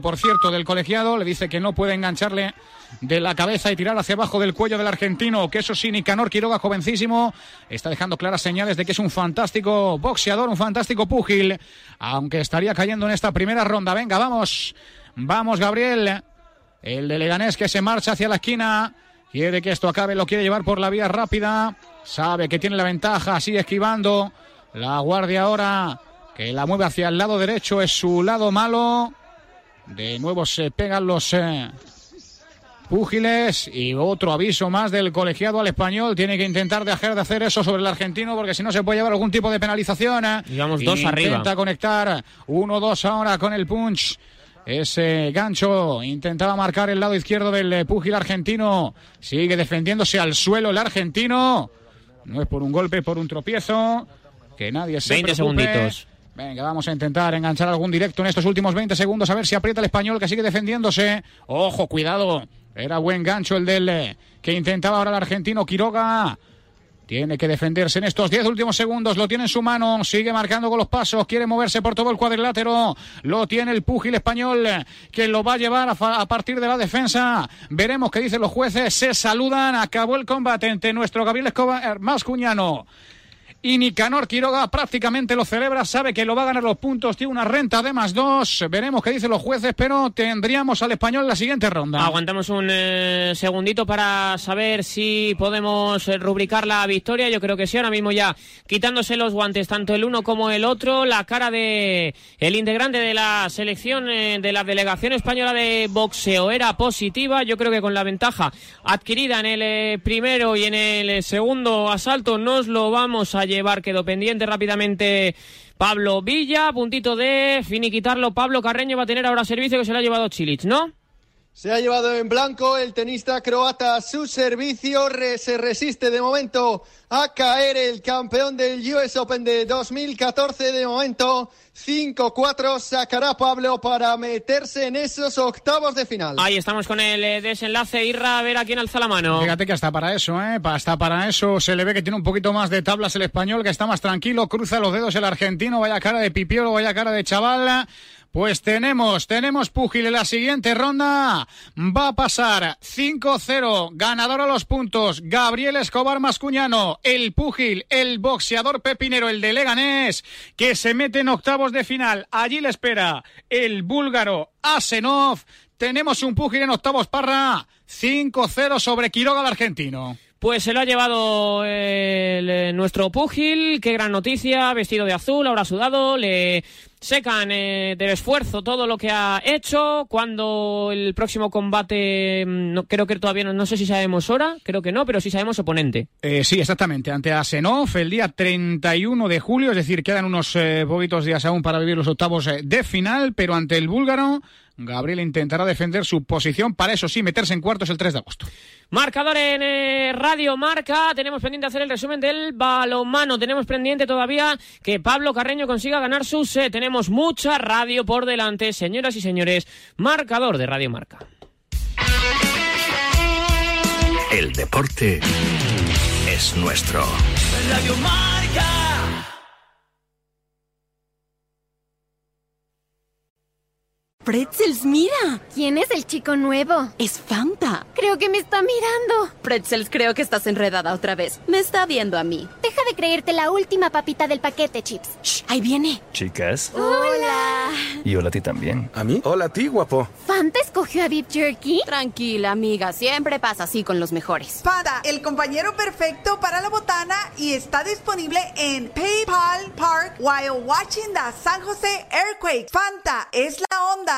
por cierto, del colegiado, le dice que no puede engancharle de la cabeza y tirar hacia abajo del cuello del argentino, que eso sí, Nicanor Quiroga, jovencísimo, está dejando claras señales de que es un fantástico boxeador, un fantástico púgil, aunque estaría cayendo en esta primera ronda. Venga, vamos, vamos, Gabriel, el de Leganés que se marcha hacia la esquina, quiere que esto acabe, lo quiere llevar por la vía rápida, sabe que tiene la ventaja, sigue esquivando, la guardia ahora que la mueve hacia el lado derecho es su lado malo. De nuevo se pegan los eh, púgiles y otro aviso más del colegiado al español. Tiene que intentar dejar de hacer eso sobre el argentino porque si no se puede llevar algún tipo de penalización. eh. Digamos dos Intenta arriba. conectar 1-2 ahora con el punch. Ese gancho intentaba marcar el lado izquierdo del eh, púgil argentino. Sigue defendiéndose al suelo el argentino. No es por un golpe, por un tropiezo. Que nadie se 20 preocupe. segunditos. Venga, vamos a intentar enganchar algún directo en estos últimos 20 segundos a ver si aprieta el español que sigue defendiéndose. Ojo, cuidado. Era buen gancho el del eh, que intentaba ahora el argentino Quiroga. Tiene que defenderse en estos 10 últimos segundos. Lo tiene en su mano. Sigue marcando con los pasos. Quiere moverse por todo el cuadrilátero. Lo tiene el púgil español que lo va a llevar a, a partir de la defensa. Veremos qué dicen los jueces. Se saludan. Acabó el combate nuestro Gabriel Escobar Mascuñano y Nicanor Quiroga prácticamente lo celebra, sabe que lo va a ganar los puntos, tiene una renta de más dos. Veremos qué dicen los jueces, pero tendríamos al español en la siguiente ronda. Aguantamos un eh, segundito para saber si podemos eh, rubricar la victoria. Yo creo que sí, ahora mismo ya quitándose los guantes, tanto el uno como el otro, la cara de el integrante de la selección eh, de la delegación española de boxeo era positiva. Yo creo que con la ventaja adquirida en el eh, primero y en el segundo asalto nos lo vamos a llevar. Quedó pendiente rápidamente. Pablo Villa, puntito de finiquitarlo. Pablo Carreño va a tener ahora servicio que se lo ha llevado Chilich, ¿no? Se ha llevado en blanco el tenista croata su servicio. re- se resiste de momento a caer el campeón del US Open de 2014. De momento, 5-4 sacará Pablo para meterse en esos octavos de final. Ahí estamos con el eh, desenlace. Irra, a ver a quién alza la mano. Fíjate que hasta para eso, ¿eh? Hasta para eso se le ve que tiene un poquito más de tablas el español, que está más tranquilo, cruza los dedos el argentino, vaya cara de pipiolo, vaya cara de chaval. Pues tenemos, tenemos púgil en la siguiente ronda. Va a pasar 5-0, ganador a los puntos, Gabriel Escobar Mascuñano, el púgil, el boxeador pepinero, el de Leganés, que se mete en octavos de final. Allí le espera el búlgaro Asenov. Tenemos un púgil en octavos, Parra. 5-0 sobre Quiroga, el argentino. Pues se lo ha llevado eh, nuestro púgil. Qué gran noticia. Vestido de azul, ahora sudado. Le secan eh, del esfuerzo todo lo que ha hecho. Cuando el próximo combate, mm, no, creo que todavía no, no sé si sabemos hora. Creo que no, pero sí sabemos oponente. Eh, sí, exactamente. Ante Asenov el día 31 de julio, es decir, quedan unos eh, poquitos días aún para vivir los octavos eh, de final, pero ante el búlgaro, Gabriel intentará defender su posición para eso sí, meterse en cuartos el 3 de agosto. Marcador en eh, Radio Marca. Tenemos pendiente hacer el resumen del balonmano. Tenemos pendiente todavía que Pablo Carreño consiga ganar su set. Tenemos mucha radio por delante, señoras y señores. Marcador de Radio Marca. El deporte es nuestro. Radio Marca. Pretzels, mira. ¿Quién es el chico nuevo? Es Fanta. Creo que me está mirando. Pretzels, creo que estás enredada otra vez. Me está viendo a mí. Deja de creerte la última papita del paquete, Chips. Shh, ahí viene. Chicas. Hola. Y hola a ti también. ¿A mí? Hola a ti, guapo. ¿Fanta escogió a Beef Jerky? Tranquila, amiga. Siempre pasa así con los mejores. Fanta, el compañero perfecto para la botana y está disponible en PayPal Park while watching the San Jose Earthquake. Fanta es la onda.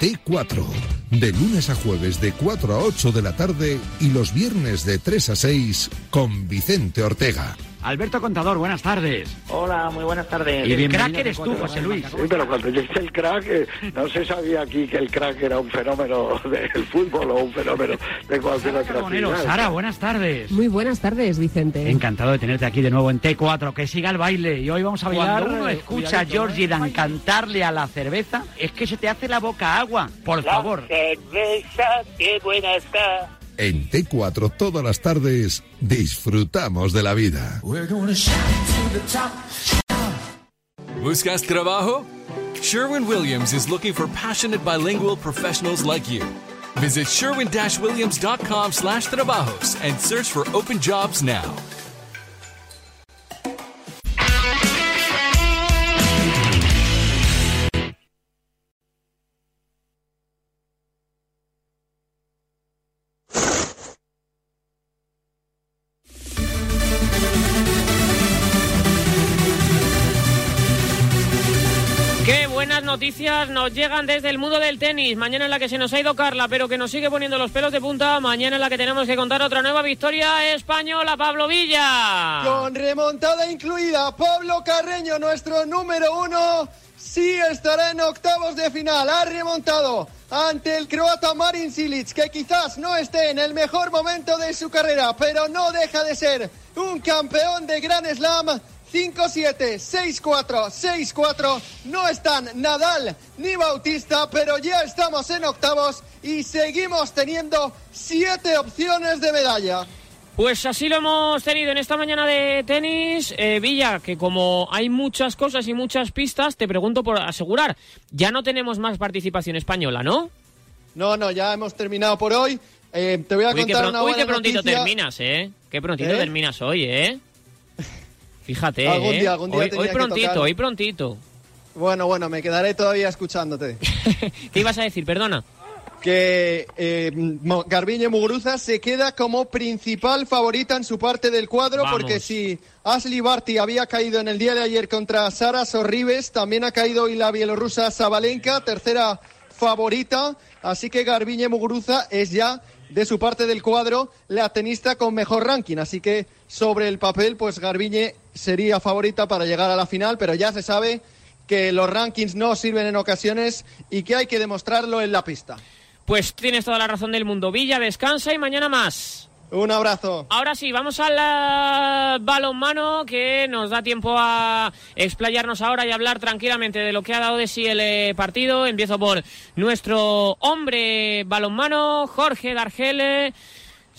T4. De lunes a jueves de 4 a 8 de la tarde y los viernes de 3 a 6 con Vicente Ortega. Alberto Contador, buenas tardes. Hola, muy buenas tardes. Y el crack eres tú, José Luis. Sí, pero cuando yo hice el crack, eh, no se sabía aquí que el crack era un fenómeno del fútbol o un fenómeno de cualquier otra Carbonero. Sara, buenas tardes. Muy buenas tardes, Vicente. Encantado de tenerte aquí de nuevo en T4, que siga el baile. Y hoy vamos a bailar. Cuando uno escucha a Georgie ¿eh? Dan cantarle a la cerveza, es que se te hace la boca agua. Por favor. cerveza, qué buena está. En T4 todas las tardes disfrutamos de la vida. ¿Buscas trabajo? Sherwin Williams is looking for passionate bilingual professionals like you. Visit sherwin-williams.com slash trabajos and search for open jobs now. Noticias nos llegan desde el mundo del tenis. Mañana en la que se nos ha ido Carla, pero que nos sigue poniendo los pelos de punta. Mañana en la que tenemos que contar otra nueva victoria española, Pablo Villa. Con remontada incluida, Pablo Carreño, nuestro número uno, sí estará en octavos de final. Ha remontado ante el croata Marin Silic, que quizás no esté en el mejor momento de su carrera, pero no deja de ser un campeón de Gran Slam. 5-7, 6-4, 6-4. No están Nadal ni Bautista, pero ya estamos en octavos y seguimos teniendo siete opciones de medalla. Pues así lo hemos tenido en esta mañana de tenis. Eh, Villa, que como hay muchas cosas y muchas pistas, te pregunto por asegurar, ya no tenemos más participación española, ¿no? No, no, ya hemos terminado por hoy. Eh, te voy a Uy, contar pron- una uy, buena qué prontito noticia. terminas, ¿eh? Qué prontito ¿Eh? terminas hoy, ¿eh? Fíjate, Algún ¿eh? día, algún día hoy, tenía hoy que prontito, tocar. hoy prontito. Bueno, bueno, me quedaré todavía escuchándote. ¿Qué ibas a decir? Perdona. que eh, Garbiñe Muguruza se queda como principal favorita en su parte del cuadro Vamos. porque si Ashley Barty había caído en el día de ayer contra Sara Sorribes, también ha caído hoy la bielorrusa Sabalenka, tercera favorita, así que Garbiñe Muguruza es ya de su parte del cuadro la tenista con mejor ranking, así que sobre el papel pues Garbiñe sería favorita para llegar a la final, pero ya se sabe que los rankings no sirven en ocasiones y que hay que demostrarlo en la pista. Pues tienes toda la razón del mundo. Villa, descansa y mañana más. Un abrazo. Ahora sí, vamos al balonmano que nos da tiempo a explayarnos ahora y hablar tranquilamente de lo que ha dado de sí el eh, partido. Empiezo por nuestro hombre balonmano, Jorge Dargele.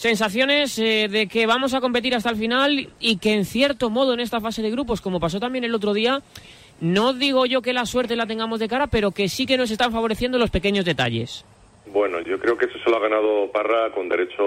Sensaciones eh, de que vamos a competir hasta el final y que en cierto modo en esta fase de grupos, como pasó también el otro día, no digo yo que la suerte la tengamos de cara, pero que sí que nos están favoreciendo los pequeños detalles. Bueno, yo creo que eso se lo ha ganado Parra con derecho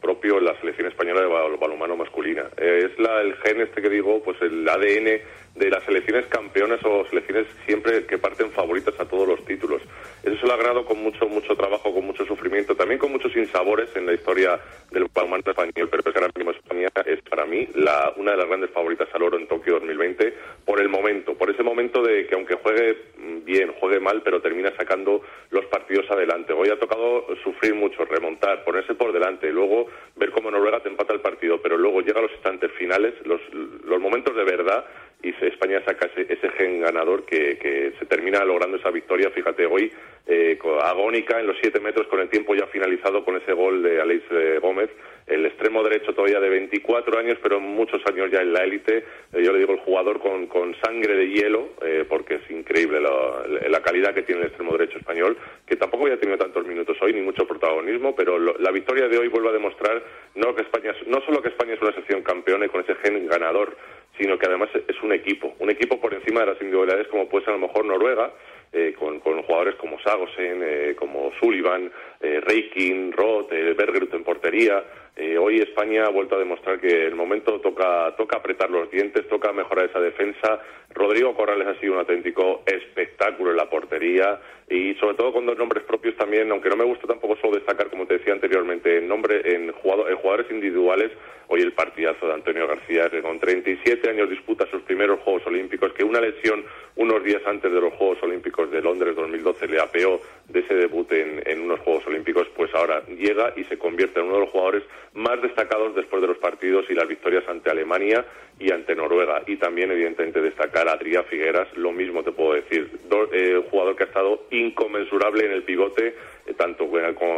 propio en la selección española de bal- balonmano masculina. Eh, es la, el gen este que digo, pues el ADN de las selecciones campeonas o selecciones siempre que parten favoritas a todos los títulos. Eso se lo ha ganado con mucho, mucho trabajo, con mucho sufrimiento, también con muchos sinsabores en la historia del balonmano español, pero es que ahora mismo España es para mí la, una de las grandes favoritas al oro en Tokio 2020 por el momento, por ese momento de que aunque juegue bien, juegue mal, pero termina sacando los partidos adelante. Hoy ha tocado sufrir mucho, remontar, ponerse por delante, luego ver cómo Noruega te empata el partido, pero luego llega a los instantes finales, los, los momentos de verdad y España saca ese, ese gen ganador que, se termina logrando esa victoria. Fíjate, hoy eh, agónica en los siete metros con el tiempo ya finalizado con ese gol de Aleix eh, Gómez, el extremo derecho todavía de 24 años, pero muchos años ya en la élite. Eh, yo le digo el jugador con, sangre de hielo, eh, porque es increíble la, calidad que tiene el extremo derecho español, que tampoco había tenido tantos minutos hoy ni mucho protagonismo, pero lo- la victoria de hoy vuelve a demostrar no que España, es- no solo que España es una sección campeona y con ese gen ganador, sino que además es un equipo, un equipo por encima de las individualidades como puede ser a lo mejor Noruega, eh, con, con jugadores como Sagosen, eh, como Sullivan, eh, Reikin, Roth, eh, Bergerud en portería. Eh, hoy España ha vuelto a demostrar que el momento toca, toca apretar los dientes, toca mejorar esa defensa. Rodrigo Corrales ha sido un auténtico espectáculo en la portería y sobre todo con dos nombres propios también, aunque no me gusta tampoco solo destacar, como te decía anteriormente, en, nombre, en, jugador- en jugadores individuales, hoy el partidazo de Antonio García, que con 37 años disputa sus primeros Juegos Olímpicos, que una lesión unos días antes de los Juegos Olímpicos de Londres 2012 le apeó de ese debut en, en unos Juegos Olímpicos, pues ahora llega y se convierte en uno de los jugadores más destacados después de los partidos y las victorias ante Alemania y ante Noruega. Y también, evidentemente, destacar a Adrián Figueras, lo mismo te puedo decir. Eh, un jugador que ha estado inconmensurable en el pivote, eh, tanto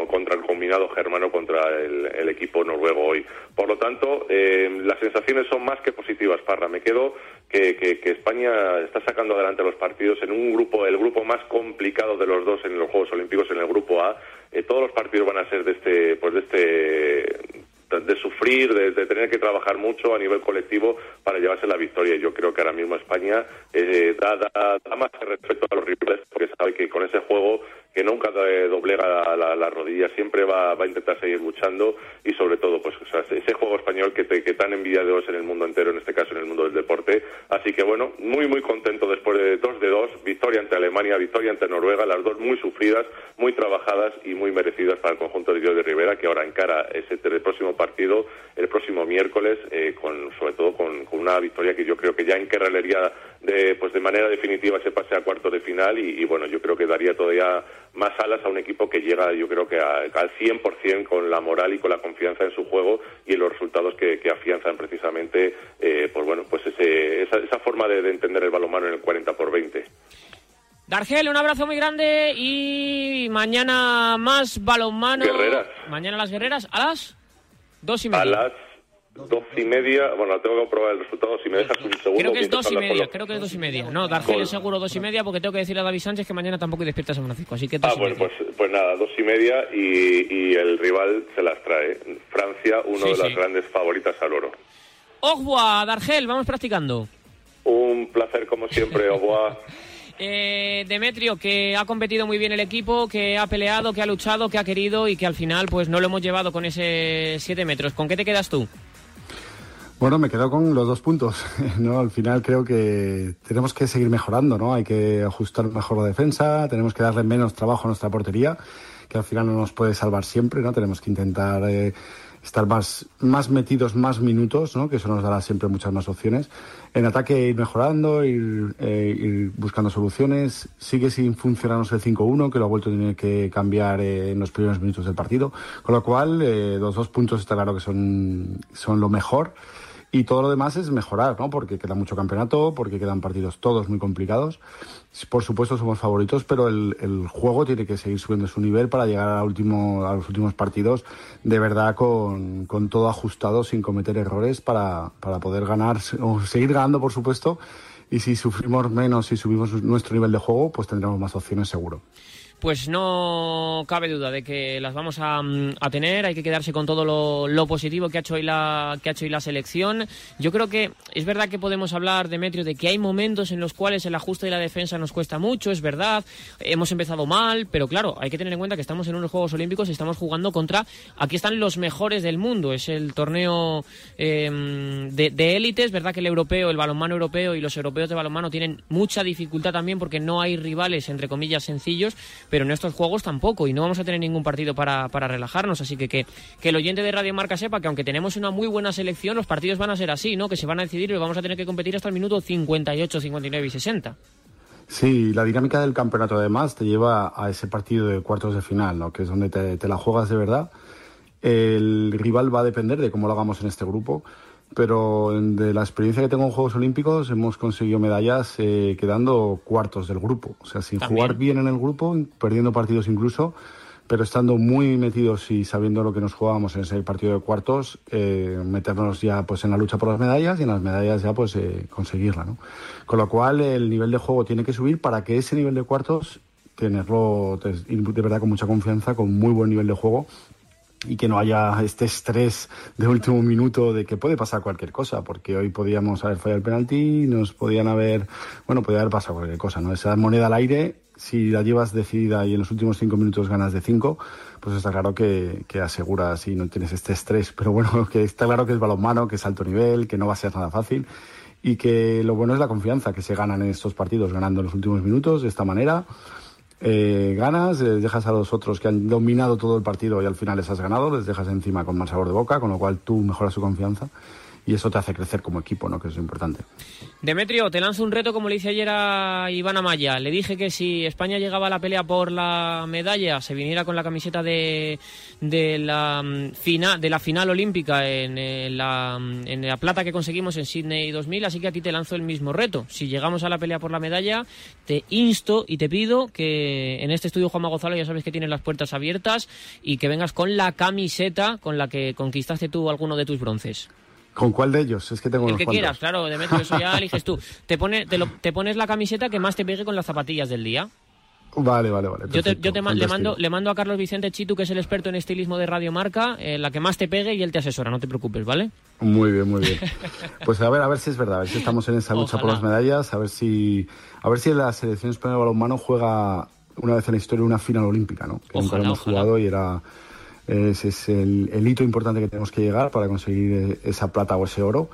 contra el combinado germano contra el, equipo noruego hoy. Por lo tanto, eh, las sensaciones son más que positivas, Parra. Me quedo que, que, España está sacando adelante los partidos en un grupo, el grupo más complicado de los dos en los Juegos Olímpicos, en el grupo A. todos los partidos van a ser de este, pues de este de sufrir, de, tener que trabajar mucho a nivel colectivo para llevarse la victoria. Yo creo que ahora mismo España eh, da, da, más respeto a los rivales porque sabe que con ese juego que nunca doblega la, rodilla, siempre va, a intentar seguir luchando y sobre todo pues ese juego español que, te, que tan envidiados en el mundo entero, en este caso en el mundo del deporte. Así que bueno, muy muy contento después de dos de dos, victoria ante Alemania, victoria ante Noruega, las dos muy sufridas, muy trabajadas y muy merecidas para el conjunto de Dios de Rivera que ahora encara ese el próximo partido el próximo miércoles, eh, con, sobre todo con, una victoria que yo creo que ya encarrelería de, pues de manera definitiva se pase a cuarto de final y, bueno, yo creo que daría todavía más alas a un equipo que llega yo creo que al 100% con la moral y con la confianza en su juego y en los resultados que, afianzan precisamente eh, pues bueno pues ese, esa, forma de, entender el balonmano en el 40 por 20. Dargel, un abrazo muy grande y mañana más balonmano. Guerreras. Mañana las guerreras a las dos y media. A las doce y media, bueno, tengo que comprobar el resultado si me dejas un segundo. Creo que es dos y media, creo que es dos y media. No, Dargel es seguro dos y media porque tengo que decirle a David Sánchez que mañana tampoco despierta San Francisco, así que Ah, bueno, pues, pues nada, dos y media y, y, el rival se las trae. Francia, uno de las grandes favoritas al oro. Ogua, Dargel, vamos practicando. Un placer como siempre, Ogua. Eh, Demetrio, que ha competido muy bien el equipo, que ha peleado, que ha luchado, que ha querido y que al final pues no lo hemos llevado con ese 7 metros. ¿Con qué te quedas tú? Bueno, me quedo con los dos puntos. ¿no? Al final creo que tenemos que seguir mejorando, ¿no? Hay que ajustar mejor la defensa, tenemos que darle menos trabajo a nuestra portería, que al final no nos puede salvar siempre, ¿no? Tenemos que intentar eh, estar más, más metidos, más minutos, ¿no? Que eso nos dará siempre muchas más opciones. En ataque ir mejorando, ir, eh, buscando soluciones. Sigue sin funcionarnos el 5-1, que lo ha vuelto a tener que cambiar eh, en los primeros minutos del partido. Con lo cual, los dos puntos está claro que son, son lo mejor. Y todo lo demás es mejorar, ¿no? Porque queda mucho campeonato, porque quedan partidos todos muy complicados. Por supuesto somos favoritos, pero el, juego tiene que seguir subiendo su nivel para llegar a, último, a los últimos partidos de verdad con, con todo ajustado, sin cometer errores, para, para poder ganar, o seguir ganando, por supuesto. Y si sufrimos menos y subimos nuestro nivel de juego, pues tendremos más opciones seguro pues no cabe duda de que las vamos a, tener. Hay que quedarse con todo lo, positivo que ha hecho hoy la que ha hecho hoy la selección. Yo creo que es verdad que podemos hablar, Demetrio, de que hay momentos en los cuales el ajuste y la defensa nos cuesta mucho. Es verdad, hemos empezado mal, pero claro, hay que tener en cuenta que estamos en unos Juegos Olímpicos y estamos jugando contra. Aquí están los mejores del mundo. Es el torneo em, de, de élite. Es verdad que el europeo, el balonmano europeo y los europeos de balonmano tienen mucha dificultad también porque no hay rivales entre comillas sencillos pero en estos juegos tampoco y no vamos a tener ningún partido para, relajarnos. Así que, que, el oyente de Radio Marca sepa que aunque tenemos una muy buena selección, los partidos van a ser así, ¿no? Que se van a decidir y vamos a tener que competir hasta el minuto 58, 59 y 60. Sí, la dinámica del campeonato además te lleva a ese partido de cuartos de final, ¿no? que es donde te la juegas de verdad. El rival va a depender de cómo lo hagamos en este grupo pero de la experiencia que tengo en Juegos Olímpicos hemos conseguido medallas eh, quedando cuartos del grupo. O sea, sin jugar bien en el grupo, perdiendo partidos incluso, pero estando muy metidos y sabiendo lo que nos jugábamos en ese partido de cuartos, eh, meternos ya pues en la lucha por las medallas y en las medallas ya pues eh, conseguirla. ¿no? Con lo cual el nivel de juego tiene que subir para que ese nivel de cuartos tenerlo de verdad con mucha confianza, con muy buen nivel de juego y que no haya este estrés de último minuto de que puede pasar cualquier cosa, porque hoy podíamos haber fallado el penalti, nos podían haber, bueno, podía haber pasado cualquier cosa, ¿no? Esa moneda al aire, si la llevas decidida y en los últimos cinco minutos ganas de cinco, pues está claro que, que aseguras y no tienes este estrés, pero bueno, que está claro que es balonmano, que es alto nivel, que no va a ser nada fácil y que lo bueno es la confianza que se ganan en estos partidos, ganando en los últimos minutos de esta manera eh, ganas, les dejas a los otros que han dominado todo el partido y al final les has ganado, les dejas encima con más sabor de boca, con lo cual tú mejoras su confianza. Y eso te hace crecer como equipo, ¿no? que es importante. Demetrio, te lanzo un reto como le hice ayer a Iván Amaya. Le dije que si España llegaba a la pelea por la medalla, se viniera con la camiseta de, de, la, mm, final, de la final olímpica en, eh, la, mm, en la plata que conseguimos en Sydney 2000, así que a ti te lanzo el mismo reto. Si llegamos a la pelea por la medalla, te insto y te pido que en este estudio Juanma Gonzalo ya sabes que tienes las puertas abiertas y que vengas con la camiseta con la que conquistaste tú alguno de tus bronces. ¿Con cuál de ellos? Es que tengo El que cuantos. quieras, claro, Demetrio, eso ya eliges tú. Te, pone, te, lo- te pones la camiseta que más te pegue con las zapatillas del día. Vale, vale, vale. Yo, te, yo le, mando, le mando a Carlos Vicente Chitu, que es el experto en estilismo de Radio Marca, eh, la que más te pegue y él te asesora, no te preocupes, ¿vale? Muy bien, muy bien. Pues a ver, a ver si es verdad, a ver si estamos en esa lucha por Ojalá. las medallas, a ver si, a ver si la selección española de balonmano juega una vez en la historia una final olímpica, ¿no? Que nunca Ojalá, lo hemos ojalá. jugado y era ese es el, el hito importante que tenemos que llegar para conseguir eh, esa plata o ese oro.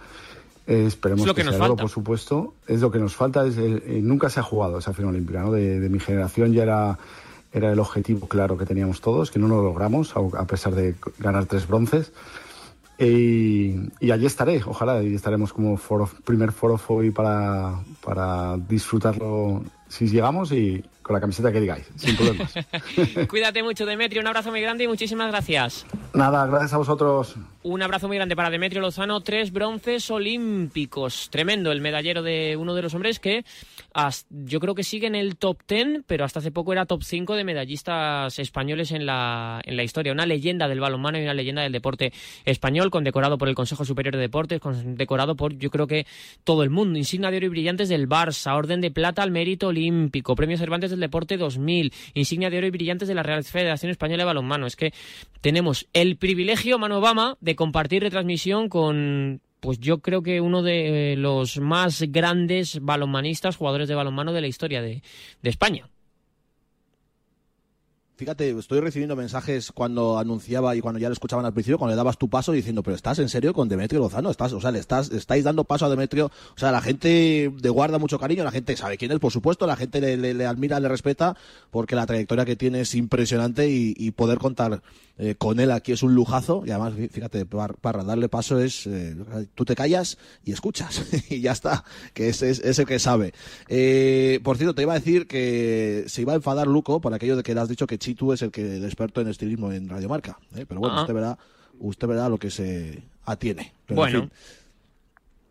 Eh, esperemos Es lo que sea nos oro, falta. por supuesto. Es lo que nos falta. Es el- eh, nunca se ha jugado esa final olímpica, ¿no? De, de mi generación ya era era el objetivo claro que teníamos todos, que no lo logramos, a a pesar de ganar tres bronces. Y, y allí estaré, ojalá, y estaremos como foro, primer foro hoy para, para disfrutarlo si llegamos y con la camiseta que digáis, sin problemas. Cuídate mucho, Demetrio, un abrazo muy grande y muchísimas gracias. Nada, gracias a vosotros. Un abrazo muy grande para Demetrio Lozano, tres bronces olímpicos. Tremendo el medallero de uno de los hombres que as- yo creo que sigue en el top 10, pero hasta hace poco era top 5 de medallistas españoles en la, en la historia. Una leyenda del balonmano y una leyenda del deporte español, condecorado por el Consejo Superior de Deportes, condecorado por yo creo que todo el mundo. Insignia de oro y brillantes del Barça, Orden de Plata al Mérito Olímpico, Premio Cervantes del Deporte 2000, Insignia de oro y brillantes de la Real Federación Española de Balonmano. Es que tenemos el privilegio, Manu Obama, de compartir retransmisión con pues yo creo que uno de eh, los más grandes balonmanistas, jugadores de balonmano de la historia de España. Fíjate, estoy recibiendo mensajes cuando anunciaba y cuando ya lo escuchaban al principio, cuando le dabas tu paso diciendo, pero ¿estás en serio con Demetrio Lozano? ¿Estás, o sea, le estás, estáis dando paso a Demetrio. O sea, la gente le guarda mucho cariño, la gente sabe quién es, por supuesto, la gente le, le- le admira, le respeta, porque la trayectoria que tiene es impresionante y, y poder contar eh, con él aquí es un lujazo. Y además, fí- fíjate, par- para darle paso es, eh, tú te callas y escuchas y ya está, que es, es, es el que sabe. Eh, por cierto, te iba a decir que se iba a enfadar Luco por aquello de que le has dicho que Chitu es el que el experto en estilismo en Radio Marca. ¿eh? Pero bueno, Ah. usted verá, usted verá lo que se atiene. Pero, en Bueno. fin.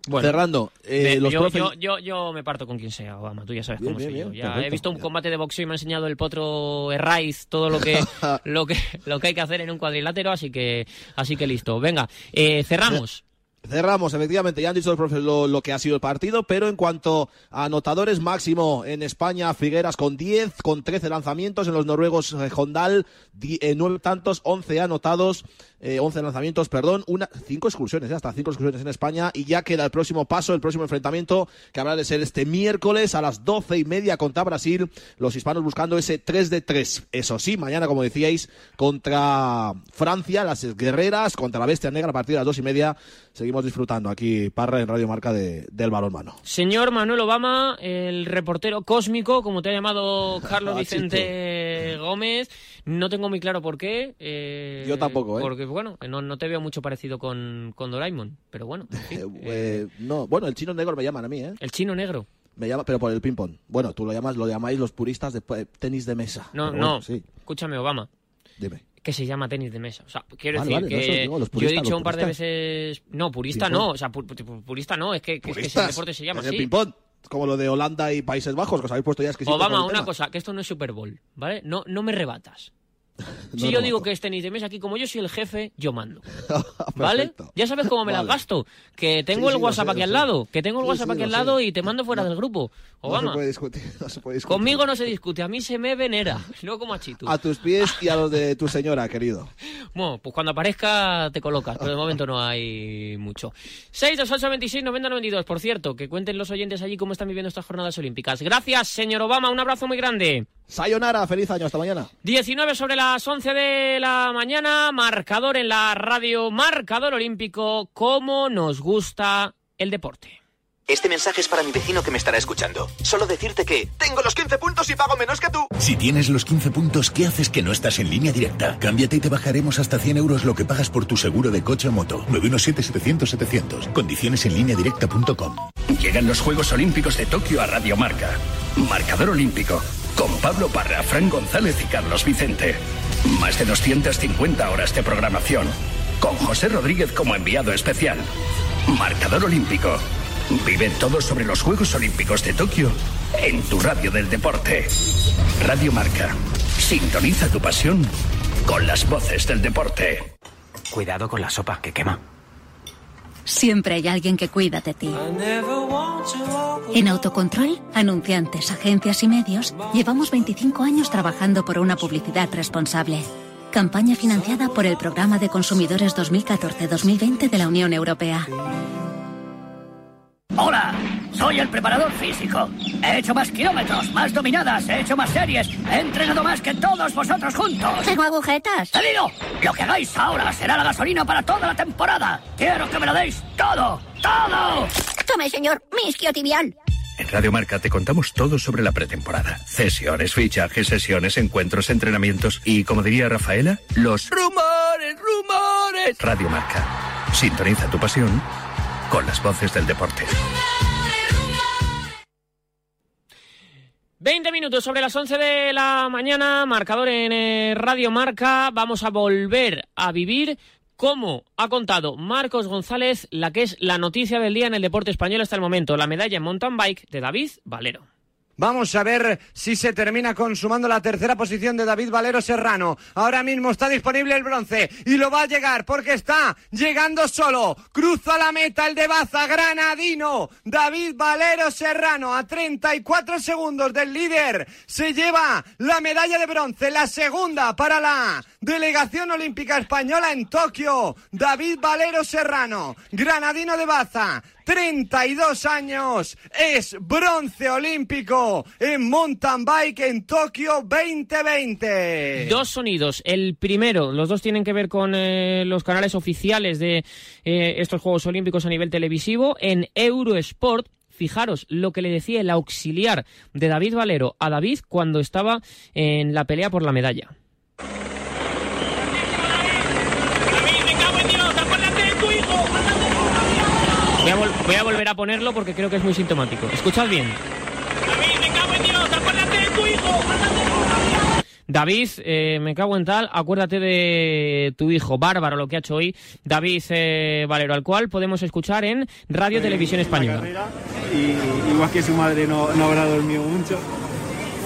Bueno, Cerrando, eh, Me- los yo, profes- yo, yo, yo me parto con quien sea, Obama, tú ya sabes Bien, cómo bien, soy yo. Ya he visto un combate de boxeo y me ha enseñado el potro Herraiz todo lo que, lo que lo que hay que hacer en un cuadrilátero, así que así que listo. Venga, eh, cerramos. Cerramos, efectivamente, ya han dicho los profes lo, que ha sido el partido, pero en cuanto a anotadores máximo en España, Figueras con 10, con 13 lanzamientos, en los noruegos eh, Hondal, 9 tantos, 11 anotados, eh, 11 lanzamientos, perdón, una, 5 excursiones, hasta 5 excursiones en España, y ya queda el próximo paso, el próximo enfrentamiento, que habrá de ser este miércoles a las 12 y media contra Brasil, los hispanos buscando ese 3 de 3. Eso sí, mañana, como decíais, contra Francia, las guerreras, contra la bestia negra a partir de las 2 y media. Seguimos disfrutando aquí, Parra, en Radio Marca de, del balonmano. Señor Manuel Obama, el reportero cósmico, como te ha llamado Carlos Vicente Gómez, no tengo muy claro por qué. eh, Yo tampoco, ¿eh? Porque, bueno, no, no te veo mucho parecido con, con Doraemon, pero bueno. en fin, Eh, no, bueno, el chino negro me llaman a mí, ¿eh? El chino negro. Me llama, pero por el ping-pong. Bueno, tú lo llamas, lo llamáis los puristas de eh, tenis de mesa. No, bueno, no, sí. escúchame, Obama. Dime. Que se llama tenis de mesa. O sea, quiero Vale, decir vale, que digo, yo he dicho un par de veces. No, purista no. O sea, pu- pu- purista no. Es que, que, es que ese deporte se llama es así. ping-pong. Como lo de Holanda y Países Bajos, que os habéis puesto ya exquisitos Obama, con el una tema. cosa, que esto no es Super Bowl, ¿vale? No, no me rebatas. Si No yo digo que es tenis de mesa aquí, como yo soy el jefe, yo mando. ¿Vale? Perfecto. Ya sabes cómo me las Vale. gasto. Que tengo Sí, el sí, WhatsApp sé, aquí al lado. Que tengo el Sí, WhatsApp aquí al lado y te mando fuera del grupo. No Obama. se puede discutir, no se puede discutir. Conmigo no se discute, a mí se me venera, no como a Chitu. A tus pies y a los de tu señora, querido. Bueno, pues cuando aparezca te colocas, pero de momento no hay mucho. 628 26 90 92. Por cierto, que cuenten los oyentes allí cómo están viviendo estas jornadas olímpicas. Gracias, señor Obama, un abrazo muy grande. Sayonara, feliz año, hasta mañana. 19 sobre las 11 de la mañana, marcador en la radio, marcador olímpico, cómo nos gusta el deporte. Este mensaje es para mi vecino que me estará escuchando. Solo decirte que tengo los 15 puntos y pago menos que tú. Si tienes los 15 puntos, ¿qué haces que no estás en línea directa? Cámbiate y te bajaremos hasta 100 euros lo que pagas por tu seguro de coche o moto. 917-700-700. Condiciones en línea directa.com. Llegan los Juegos Olímpicos de Tokio a Radio Marca. Marcador Olímpico. Con Pablo Parra, Fran González y Carlos Vicente. Más de 250 horas de programación. Con José Rodríguez como enviado especial. Marcador Olímpico. Vive todo sobre los Juegos Olímpicos de Tokio en tu radio del deporte. Radio Marca. Sintoniza tu pasión con las voces del deporte. Cuidado con la sopa que quema. Siempre hay alguien que cuida de ti. En Autocontrol, anunciantes, agencias y medios, llevamos 25 años trabajando por una publicidad responsable. Campaña financiada por el Programa de Consumidores 2014-2020 de la Unión Europea. Hola, soy el preparador físico. He hecho más kilómetros, más dominadas, he hecho más series, he entrenado más que todos vosotros juntos. Tengo agujetas. ¡Te digo! Lo que hagáis ahora será la gasolina para toda la temporada. Quiero que me lo deis todo, todo. Tome, señor, mi isquiotibial. En Radio Marca te contamos todo sobre la pretemporada. Cesiones, fichajes, sesiones, encuentros, entrenamientos y, como diría Rafaela, los rumores, rumores. Radio Marca. Sintoniza tu pasión con las voces del deporte. 20 minutos sobre las 11 de la mañana, marcador en eh, Radio Marca. Vamos a volver a vivir como ha contado Marcos González la que es la noticia del día en el deporte español hasta el momento, la medalla en mountain bike de David Valero. Vamos a ver si se termina consumando la tercera posición de David Valero Serrano. Ahora mismo está disponible el bronce y lo va a llegar porque está llegando solo. Cruza la meta el de Baza, Granadino. David Valero Serrano a 34 segundos del líder. Se lleva la medalla de bronce, la segunda para la delegación olímpica española en Tokio. David Valero Serrano, Granadino de Baza. 32 años, es bronce olímpico en mountain bike en Tokio 2020. Dos sonidos. El primero, los dos tienen que ver con eh, los canales oficiales de eh, estos Juegos Olímpicos a nivel televisivo. En Eurosport, fijaros lo que le decía el auxiliar de David Valero a David cuando estaba en la pelea por la medalla. Voy a, volver a ponerlo porque creo que es muy sintomático. Escuchad bien. David, eh, me cago en tal, acuérdate de tu hijo, bárbaro lo que ha hecho hoy David eh, Valero, al cual podemos escuchar en Radio Televisión Española. y igual que su madre no, no habrá dormido mucho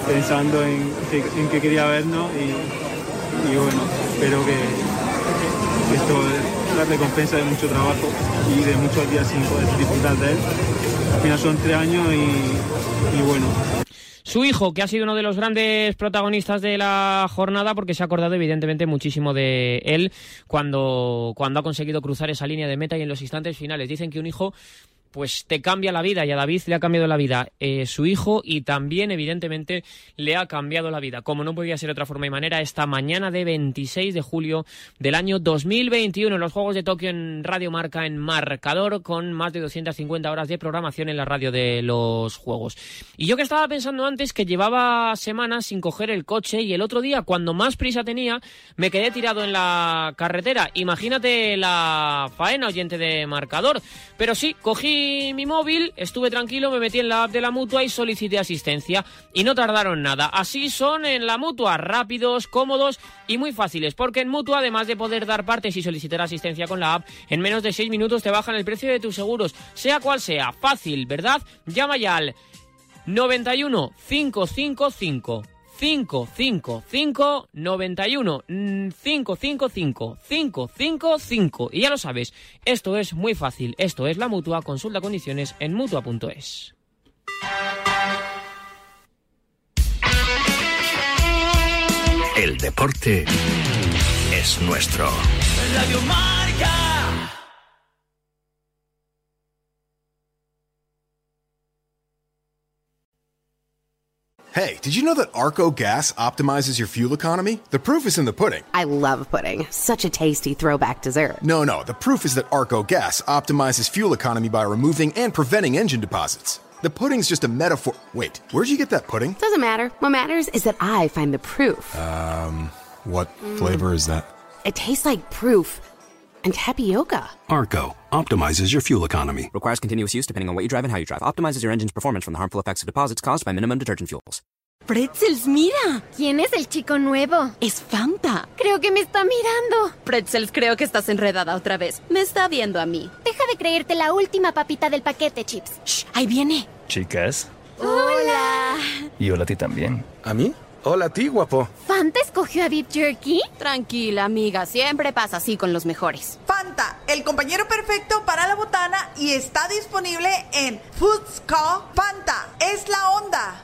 pensando en que, en que quería vernos y, y bueno, espero que esto es la recompensa de mucho trabajo y de muchos días sin poder disfrutar de él. Al final son tres años y, y bueno, Su hijo, que ha sido uno de los grandes protagonistas de la jornada, porque se ha acordado evidentemente muchísimo de él cuando, cuando ha conseguido cruzar esa línea de meta y en los instantes finales. Dicen que un hijo pues te cambia la vida y a David le ha cambiado la vida eh, su hijo y también evidentemente le ha cambiado la vida, como no podía ser de otra forma y manera, esta mañana de 26 de julio del año 2021 en los Juegos de Tokio en Radio Marca en marcador con más de 250 horas de programación en la radio de los Juegos. Y yo que estaba pensando antes que llevaba semanas sin coger el coche y el otro día cuando más prisa tenía me quedé tirado en la carretera. Imagínate la faena oyente de marcador. Pero sí, cogí mi móvil, estuve tranquilo, me metí en la app de la mutua y solicité asistencia. Y no tardaron nada. Así son en la mutua, rápidos, cómodos y muy fáciles. Porque en mutua, además de poder dar partes y solicitar asistencia con la app, en menos de 6 minutos te bajan el precio de tus seguros. Sea cual sea, fácil, ¿verdad? Llama ya al 91 555 555 91 mm, 555 555 y ya lo sabes, esto es muy fácil, esto es la mutua, consulta condiciones en mutua.es. El deporte es nuestro. Radio Marca. Hey, did you know that Arco Gas optimizes your fuel economy? The proof is in the pudding. I love pudding. Such a tasty throwback dessert. No, no, the proof is that Arco Gas optimizes fuel economy by removing and preventing engine deposits. The pudding's just a metaphor. Wait, where'd you get that pudding? Doesn't matter. What matters is that I find the proof. Um, what flavor is that? It tastes like proof and tapioca. Arco optimizes your fuel economy. Requires continuous use depending on what you drive and how you drive. Optimizes your engine's performance from the harmful effects of deposits caused by minimum detergent fuels. Pretzels, mira. ¿Quién es el chico nuevo? Es Fanta. Creo que me está mirando. Pretzels, creo que estás enredada otra vez. Me está viendo a mí. Deja de creerte la última papita del paquete, Chips. Shh, ahí viene. Chicas. Hola. Y hola a ti también. ¿A mí? Hola a ti, guapo. ¿Fanta escogió a Beef Jerky? Tranquila, amiga. Siempre pasa así con los mejores. Fanta, el compañero perfecto para la botana y está disponible en Foods Co. Fanta. Es la onda.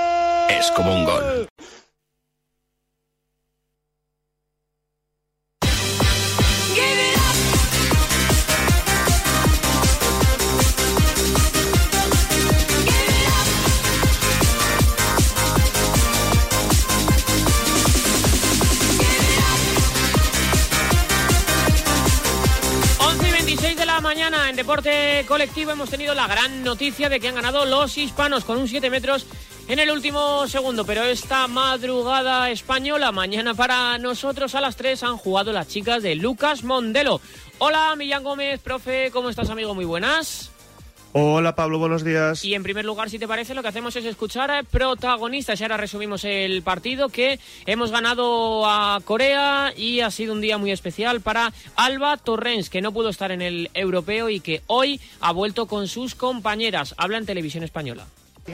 es como un gol. Once y 26 de la mañana en Deporte Colectivo hemos tenido la gran noticia de que han ganado los hispanos con un 7 metros en el último segundo. Pero esta madrugada española, mañana para nosotros a las 3 han jugado las chicas de Lucas Mondelo. Hola, Millán Gómez, profe, ¿cómo estás, amigo? Muy buenas. Hola Pablo, buenos días. Y en primer lugar, si te parece, lo que hacemos es escuchar a protagonistas. Y ahora resumimos el partido que hemos ganado a Corea y ha sido un día muy especial para Alba Torrens, que no pudo estar en el europeo y que hoy ha vuelto con sus compañeras. Habla en televisión española.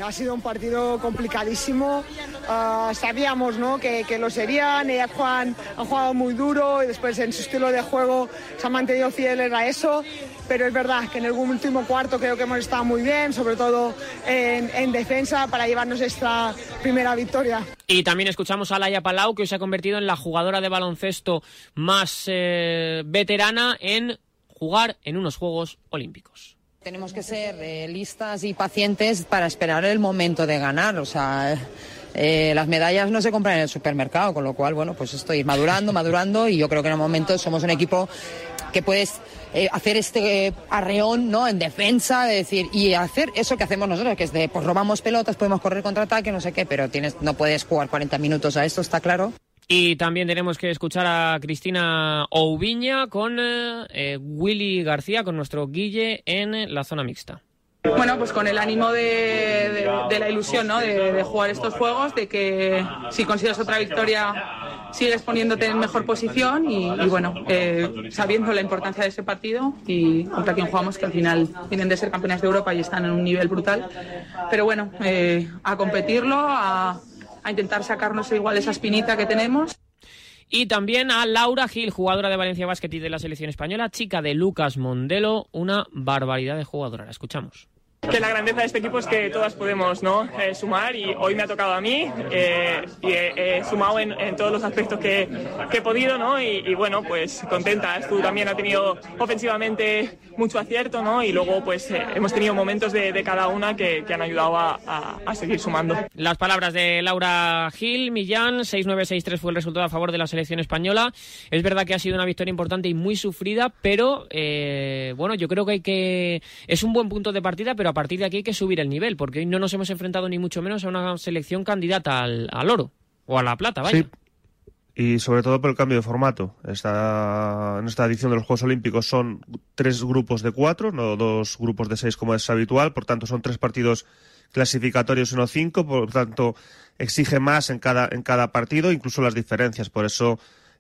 Ha sido un partido complicadísimo. Ah, sabíamos ¿no? que, que lo serían. Ellas juegan, han jugado muy duro y después en su estilo de juego se han mantenido fieles a eso. Pero es verdad que en el último cuarto creo que hemos estado muy bien, sobre todo en, en defensa, para llevarnos esta primera victoria. Y también escuchamos a Laia Palau, que hoy se ha convertido en la jugadora de baloncesto más eh, veterana en jugar en unos Juegos Olímpicos. Tenemos que ser listas y pacientes para esperar el momento de ganar. O sea, eh, las medallas no se compran en el supermercado, con lo cual, bueno, pues estoy madurando, madurando y yo creo que en el momento somos un equipo que puedes eh, hacer este eh, arreón ¿no? en defensa, de decir, y hacer eso que hacemos nosotros, que es de, pues robamos pelotas, podemos correr contraataque, no sé qué, pero tienes, no puedes jugar 40 minutos a esto, está claro. Y también tenemos que escuchar a Cristina Oubiña con eh, eh, Willy García, con nuestro Guille en la zona mixta. Bueno, pues con el ánimo de, de- la ilusión, ¿no? De, jugar estos juegos, de que si consigues otra victoria sigues poniéndote en mejor posición y, bueno, eh, sabiendo la importancia de ese partido y contra quien jugamos, que al final vienen de ser campeones de Europa y están en un nivel brutal. Pero bueno, a competirlo, a, a intentar sacarnos igual esa espinita que tenemos. Y también a Laura Gil, jugadora de Valencia Basket y de la selección española, chica de Lucas Mondelo, una barbaridad de jugadora. La escuchamos. Que la grandeza de este equipo es que todas podemos ¿no? Eh, sumar y hoy me ha tocado a mí eh, y he, sumado en, en todos los aspectos que, que he podido ¿no? y, y bueno, pues contenta. Tú también ha tenido ofensivamente mucho acierto ¿no? y luego pues eh, hemos tenido momentos de, de cada una que, que han ayudado a, a- a seguir sumando. Las palabras de Laura Gil, Millán, 6-9-6-3 fue el resultado a favor de la selección española. Es verdad que ha sido una victoria importante y muy sufrida, pero eh, bueno, yo creo que hay que. Es un buen punto de partida, pero a partir de aquí hay que subir el nivel, porque hoy no nos hemos enfrentado ni mucho menos a una selección candidata al, al oro o a la plata, vaya. Sí. Y sobre todo por el cambio de formato. Esta, en esta edición de los Juegos Olímpicos son tres grupos de cuatro, no dos grupos de seis como es habitual. Por tanto, son tres partidos clasificatorios y no cinco. Por tanto, exige más en cada, en cada partido, incluso las diferencias. Por eso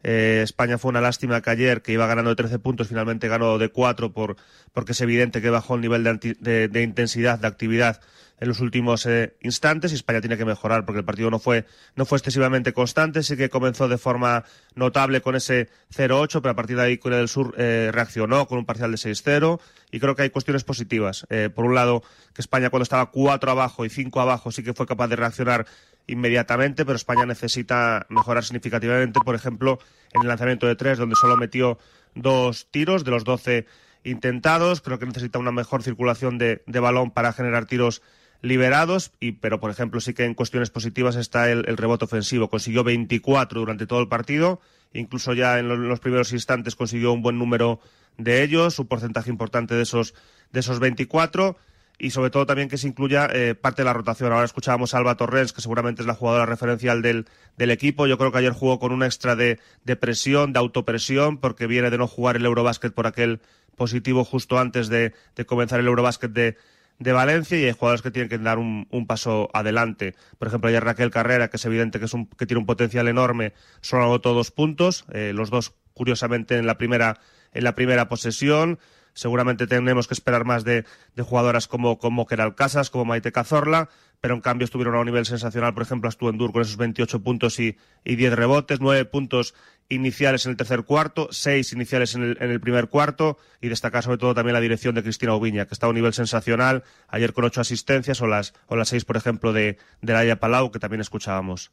eh, España fue una lástima que ayer, que iba ganando de 13 puntos, finalmente ganó de 4 por, porque es evidente que bajó el nivel de, anti- de- intensidad, de actividad en los últimos eh, instantes y España tiene que mejorar porque el partido no fue, no fue excesivamente constante, sí que comenzó de forma notable con ese 0-8, pero a partir de ahí Corea del Sur eh, reaccionó con un parcial de 6-0 y creo que hay cuestiones positivas. Eh, por un lado, que España cuando estaba 4 abajo y 5 abajo sí que fue capaz de reaccionar inmediatamente, pero España necesita mejorar significativamente, por ejemplo, en el lanzamiento de tres, donde solo metió dos tiros de los 12 intentados. Creo que necesita una mejor circulación de, balón para generar tiros liberados, y, pero por ejemplo sí que en cuestiones positivas está el, rebote ofensivo. Consiguió 24 durante todo el partido, incluso ya en lo- en los primeros instantes consiguió un buen número de ellos, un porcentaje importante de esos, de esos 24 y sobre todo también que se incluya eh, parte de la rotación. Ahora escuchábamos a Alba Torrens, que seguramente es la jugadora referencial del, del equipo. Yo creo que ayer jugó con un extra de, de presión, de autopresión, porque viene de no jugar el Eurobásquet por aquel positivo justo antes de, de comenzar el Eurobásquet de, de Valencia y hay jugadores que tienen que dar un, un paso adelante. Por ejemplo, ayer Raquel Carrera, que es evidente que, es un, que tiene un potencial enorme, solo anotó dos puntos, eh, los dos curiosamente en la primera, en la primera posesión. Seguramente tenemos que esperar más de, jugadoras como, como Keral Casas, como Maite Cazorla, pero en cambio estuvieron a un nivel sensacional. Por ejemplo, Astuendur con esos 28 puntos y, y 10 rebotes, 9 puntos iniciales en el tercer cuarto, 6 iniciales en el, primer cuarto y destacar sobre todo también la dirección de Cristina Oviña, que está a un nivel sensacional, ayer con 8 asistencias o las, o las 6, por ejemplo, de, de Laia Palau, que también escuchábamos.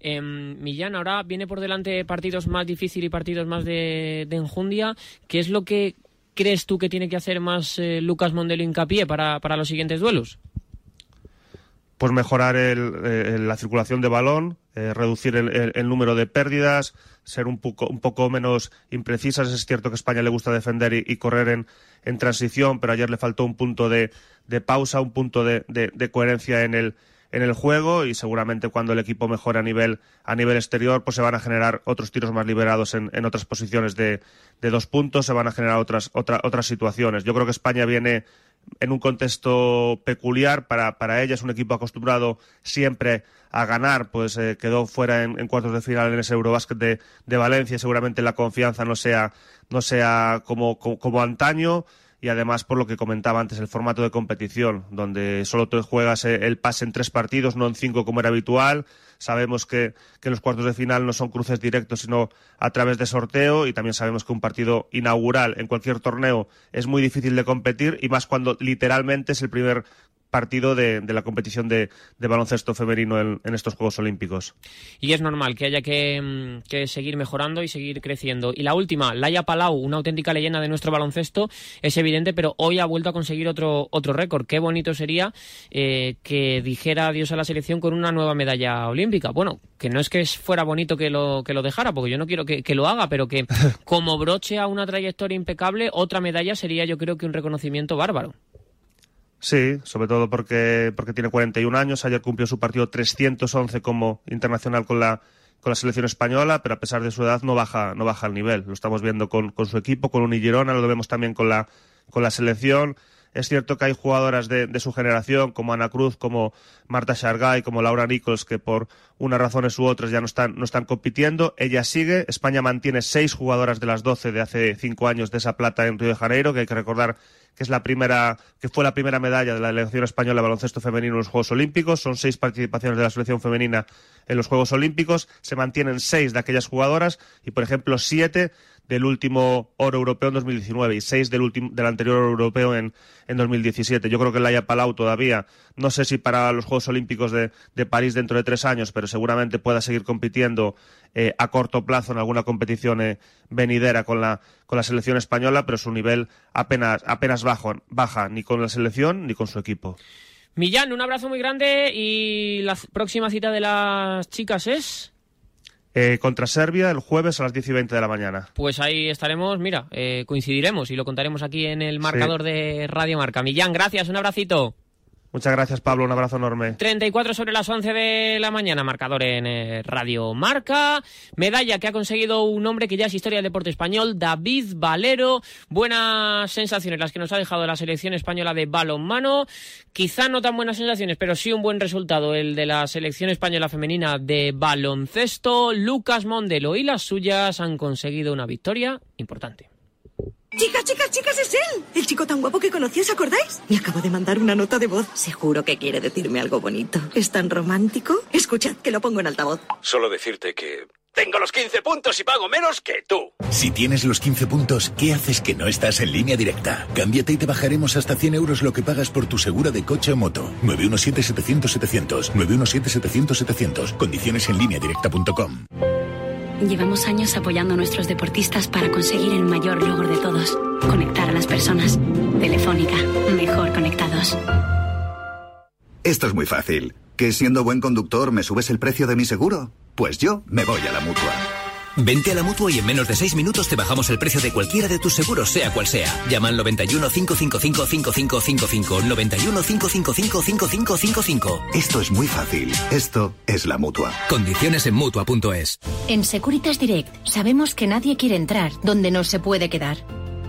Eh, Millán, ahora viene por delante partidos más difíciles y partidos más de enjundia. ¿Qué es lo que crees tú que tiene que hacer más eh, Lucas Mondelo hincapié para, para los siguientes duelos? pues mejorar el, eh, la circulación de balón, eh, reducir el, número de pérdidas, ser un poco, un poco menos imprecisas. Es cierto que España le gusta defender y, correr en, en transición, pero ayer le faltó un punto de, de pausa, un punto de- de coherencia en el, en el juego y seguramente cuando el equipo mejore a nivel, a nivel exterior, pues se van a generar otros tiros más liberados en, en otras posiciones de, de dos puntos, se van a generar otras, otra- otras situaciones. Yo creo que España viene en un contexto peculiar para, para ella. Es un equipo acostumbrado siempre a ganar, pues eh, quedó fuera en, cuartos de final en ese Eurobásquet de, de Valencia. Seguramente la confianza no sea, no sea como, como antaño. Y además, por lo que comentaba antes, el formato de competición, donde solo te juegas eh, el pase en tres partidos, no en cinco como era habitual. Sabemos que, que los cuartos de final no son cruces directos, sino a través de sorteo. Y también sabemos que un partido inaugural en cualquier torneo es muy difícil de competir, y más cuando literalmente es el primer partido de, de la competición de, de baloncesto femenino en, en estos Juegos Olímpicos. Y es normal que haya que, mm, que seguir mejorando y seguir creciendo. Y la última, Laia Palau, una auténtica leyenda de nuestro baloncesto, es evidente, pero hoy ha vuelto a conseguir otro, otro récord. Qué bonito sería eh, que dijera adiós a la selección con una nueva medalla olímpica. Bueno, que no es que fuera bonito que lo, que lo dejara, porque yo no quiero que, que lo haga, pero que como broche a una trayectoria impecable, otra medalla sería yo creo que un reconocimiento bárbaro. Sí, sobre todo porque, porque tiene 41 años. Ayer cumplió su partido 311 como internacional con la, con la selección española, pero a pesar de su edad no baja, no baja el nivel. Lo estamos viendo con, con su equipo, con Uni Girona, lo vemos también con la, con la selección. Es cierto que hay jugadoras de, de su generación, como Ana Cruz, como Marta Shargay, como Laura Nichols, que por unas razones u otras ya no están, no están compitiendo. Ella sigue. España mantiene seis jugadoras de las doce de hace cinco años de esa plata en Río de Janeiro, que hay que recordar que es la primera, que fue la primera medalla de la delegación española de baloncesto femenino en los Juegos Olímpicos. Son seis participaciones de la selección femenina en los Juegos Olímpicos. Se mantienen seis de aquellas jugadoras y, por ejemplo, siete del último oro europeo en 2019 y seis del, último, del anterior oro europeo en, en 2017. Yo creo que Laia Palau todavía, no sé si para los Juegos Olímpicos de, de París dentro de tres años, pero seguramente pueda seguir compitiendo eh, a corto plazo en alguna competición eh, venidera con la, con la selección española, pero su nivel apenas, apenas bajo, baja ni con la selección ni con su equipo. Millán, un abrazo muy grande y la próxima cita de las chicas es... Eh, contra Serbia el jueves a las 10 y 20 de la mañana. Pues ahí estaremos, mira, eh, coincidiremos y lo contaremos aquí en el marcador sí. de Radio Marca. Millán, gracias, un abracito. Muchas gracias, Pablo. Un abrazo enorme. 34 sobre las 11 de la mañana, marcador en eh, Radio Marca. Medalla que ha conseguido un hombre que ya es historia del deporte español, David Valero. Buenas sensaciones las que nos ha dejado la selección española de balonmano. Quizá no tan buenas sensaciones, pero sí un buen resultado el de la selección española femenina de baloncesto. Lucas Mondelo y las suyas han conseguido una victoria importante. Chicas, chicas, chicas, es él. El chico tan guapo que conocí, ¿os acordáis? Me acabo de mandar una nota de voz. Seguro que quiere decirme algo bonito. ¿Es tan romántico? Escuchad, que lo pongo en altavoz. Solo decirte que... Tengo los 15 puntos y pago menos que tú. Si tienes los 15 puntos, ¿qué haces que no estás en línea directa? Cámbiate y te bajaremos hasta 100 euros lo que pagas por tu segura de coche o moto. 917-700-700. 917-700-700. Condiciones en línea directa.com. Llevamos años apoyando a nuestros deportistas para conseguir el mayor logro de todos, conectar a las personas. Telefónica, mejor conectados. Esto es muy fácil. ¿Que siendo buen conductor me subes el precio de mi seguro? Pues yo me voy a la mutua. Vente a la mutua y en menos de 6 minutos te bajamos el precio de cualquiera de tus seguros, sea cual sea. Llama al 91 555 5555. 91 555 5555. Esto es muy fácil. Esto es la mutua. Condiciones en mutua.es. En Securitas Direct sabemos que nadie quiere entrar donde no se puede quedar.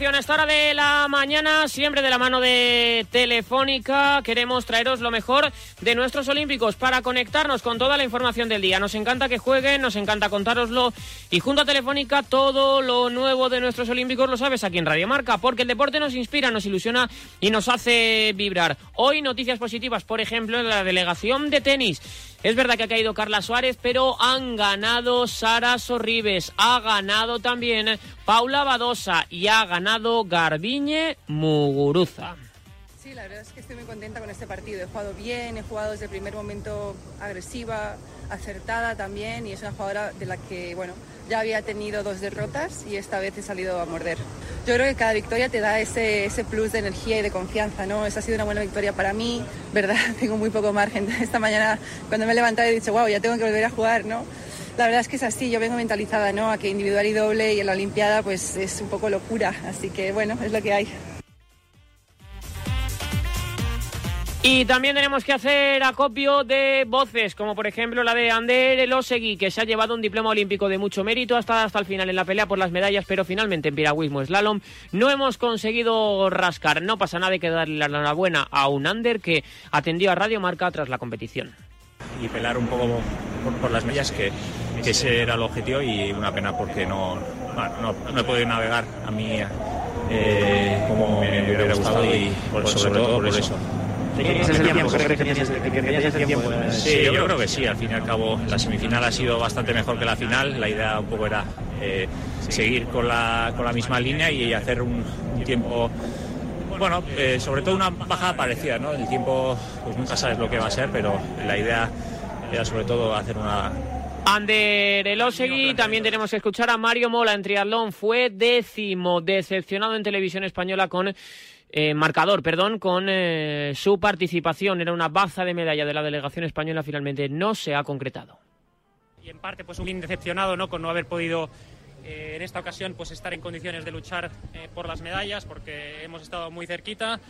información a esta hora de la mañana, siempre de la mano de Telefónica. Queremos traeros lo mejor de nuestros Olímpicos para conectarnos con toda la información del día. Nos encanta que jueguen, nos encanta contároslo. Y junto a Telefónica, todo lo nuevo de nuestros Olímpicos lo sabes aquí en Radio Marca, porque el deporte nos inspira, nos ilusiona y nos hace vibrar. Hoy noticias positivas, por ejemplo, en la delegación de tenis. Es verdad que ha caído Carla Suárez, pero han ganado Sara Sorribes, ha ganado también Paula Badosa y ha ganado Garbiñe Muguruza. Sí, la verdad es que estoy muy contenta con este partido. He jugado bien, he jugado desde el primer momento agresiva, acertada también y es una jugadora de la que, bueno, ya había tenido dos derrotas y esta vez he salido a morder. Yo creo que cada victoria te da ese, ese plus de energía y de confianza, ¿no? Esa ha sido una buena victoria para mí, ¿verdad? Tengo muy poco margen. Esta mañana cuando me he levantado he dicho, wow, ya tengo que volver a jugar, ¿no? La verdad es que es así, yo vengo mentalizada, ¿no? A que individual y doble y en la Olimpiada pues es un poco locura, así que bueno, es lo que hay. Y también tenemos que hacer acopio de voces, como por ejemplo la de Ander Elosegui, que se ha llevado un diploma olímpico de mucho mérito hasta, hasta el final en la pelea por las medallas, pero finalmente en piragüismo slalom no hemos conseguido rascar. No pasa nada, hay que darle la enhorabuena a un Ander que atendió a Radio Marca tras la competición. Y pelar un poco por, por las medallas, que, que, ese era el objetivo y una pena porque no, no, no he podido navegar a mí eh, como me hubiera gustado y por, sobre, todo por eso. Sí, yo creo que sí. Al fin y al cabo, la semifinal ha sido bastante mejor que la final. La idea un poco era eh, seguir con la, con la misma línea y hacer un, un tiempo. Bueno, eh, sobre todo una bajada parecida, ¿no? El tiempo, pues nunca sabes lo que va a ser, pero la idea era sobre todo hacer una, Ander Elosegui, también tenemos que escuchar a Mario Mola en triatlón. Fue décimo, decepcionado en televisión española con eh, marcador, perdón, con eh, su participación. Era una baza de medalla de la delegación española, finalmente no se ha concretado. Y en parte, pues un decepcionado, ¿no? Con no haber podido eh, en esta ocasión, pues estar en condiciones de luchar eh, por las medallas, porque hemos estado muy cerquita.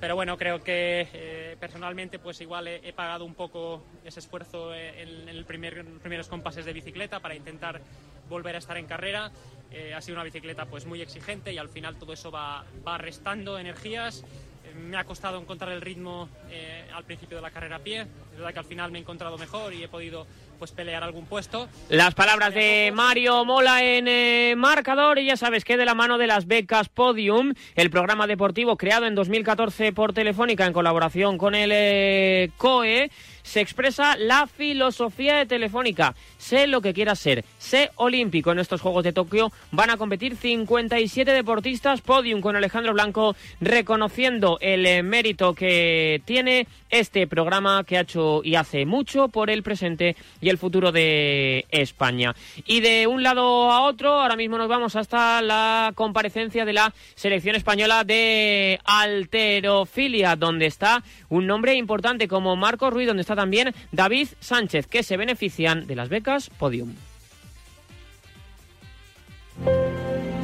Pero bueno, creo que eh, personalmente pues igual he, he, pagado un poco ese esfuerzo en, en, el primer, en los primeros compases de bicicleta para intentar volver a estar en carrera. Eh, ha sido una bicicleta pues muy exigente y al final todo eso va, va restando energías. Eh, me ha costado encontrar el ritmo eh, al principio de la carrera a pie. Es verdad que al final me he encontrado mejor y he podido pues pelear algún puesto. Las palabras de Mario Mola en eh, marcador y ya sabes que de la mano de las becas Podium, el programa deportivo creado en 2014 por Telefónica en colaboración con el eh, COE, se expresa la filosofía de Telefónica. Sé lo que quieras ser, sé olímpico. En estos Juegos de Tokio van a competir 57 deportistas podium con Alejandro Blanco reconociendo el eh, mérito que tiene este programa que ha hecho y hace mucho por el presente y el futuro de España. Y de un lado a otro, ahora mismo nos vamos hasta la comparecencia de la selección española de alterofilia, donde está un nombre importante como Marco Ruiz, donde está también David Sánchez, que se benefician de las becas Podium.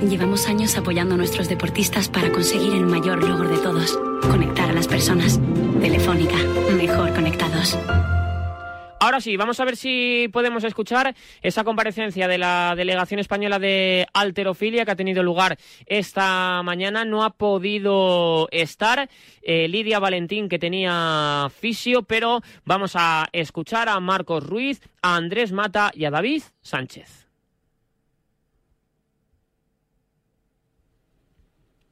Llevamos años apoyando a nuestros deportistas para conseguir el mayor logro de todos, conectar a las personas. Telefónica, mejor conectados. Ahora sí, vamos a ver si podemos escuchar esa comparecencia de la delegación española de alterofilia que ha tenido lugar esta mañana. No ha podido estar eh, Lidia Valentín, que tenía fisio, pero vamos a escuchar a Marcos Ruiz, a Andrés Mata y a David Sánchez.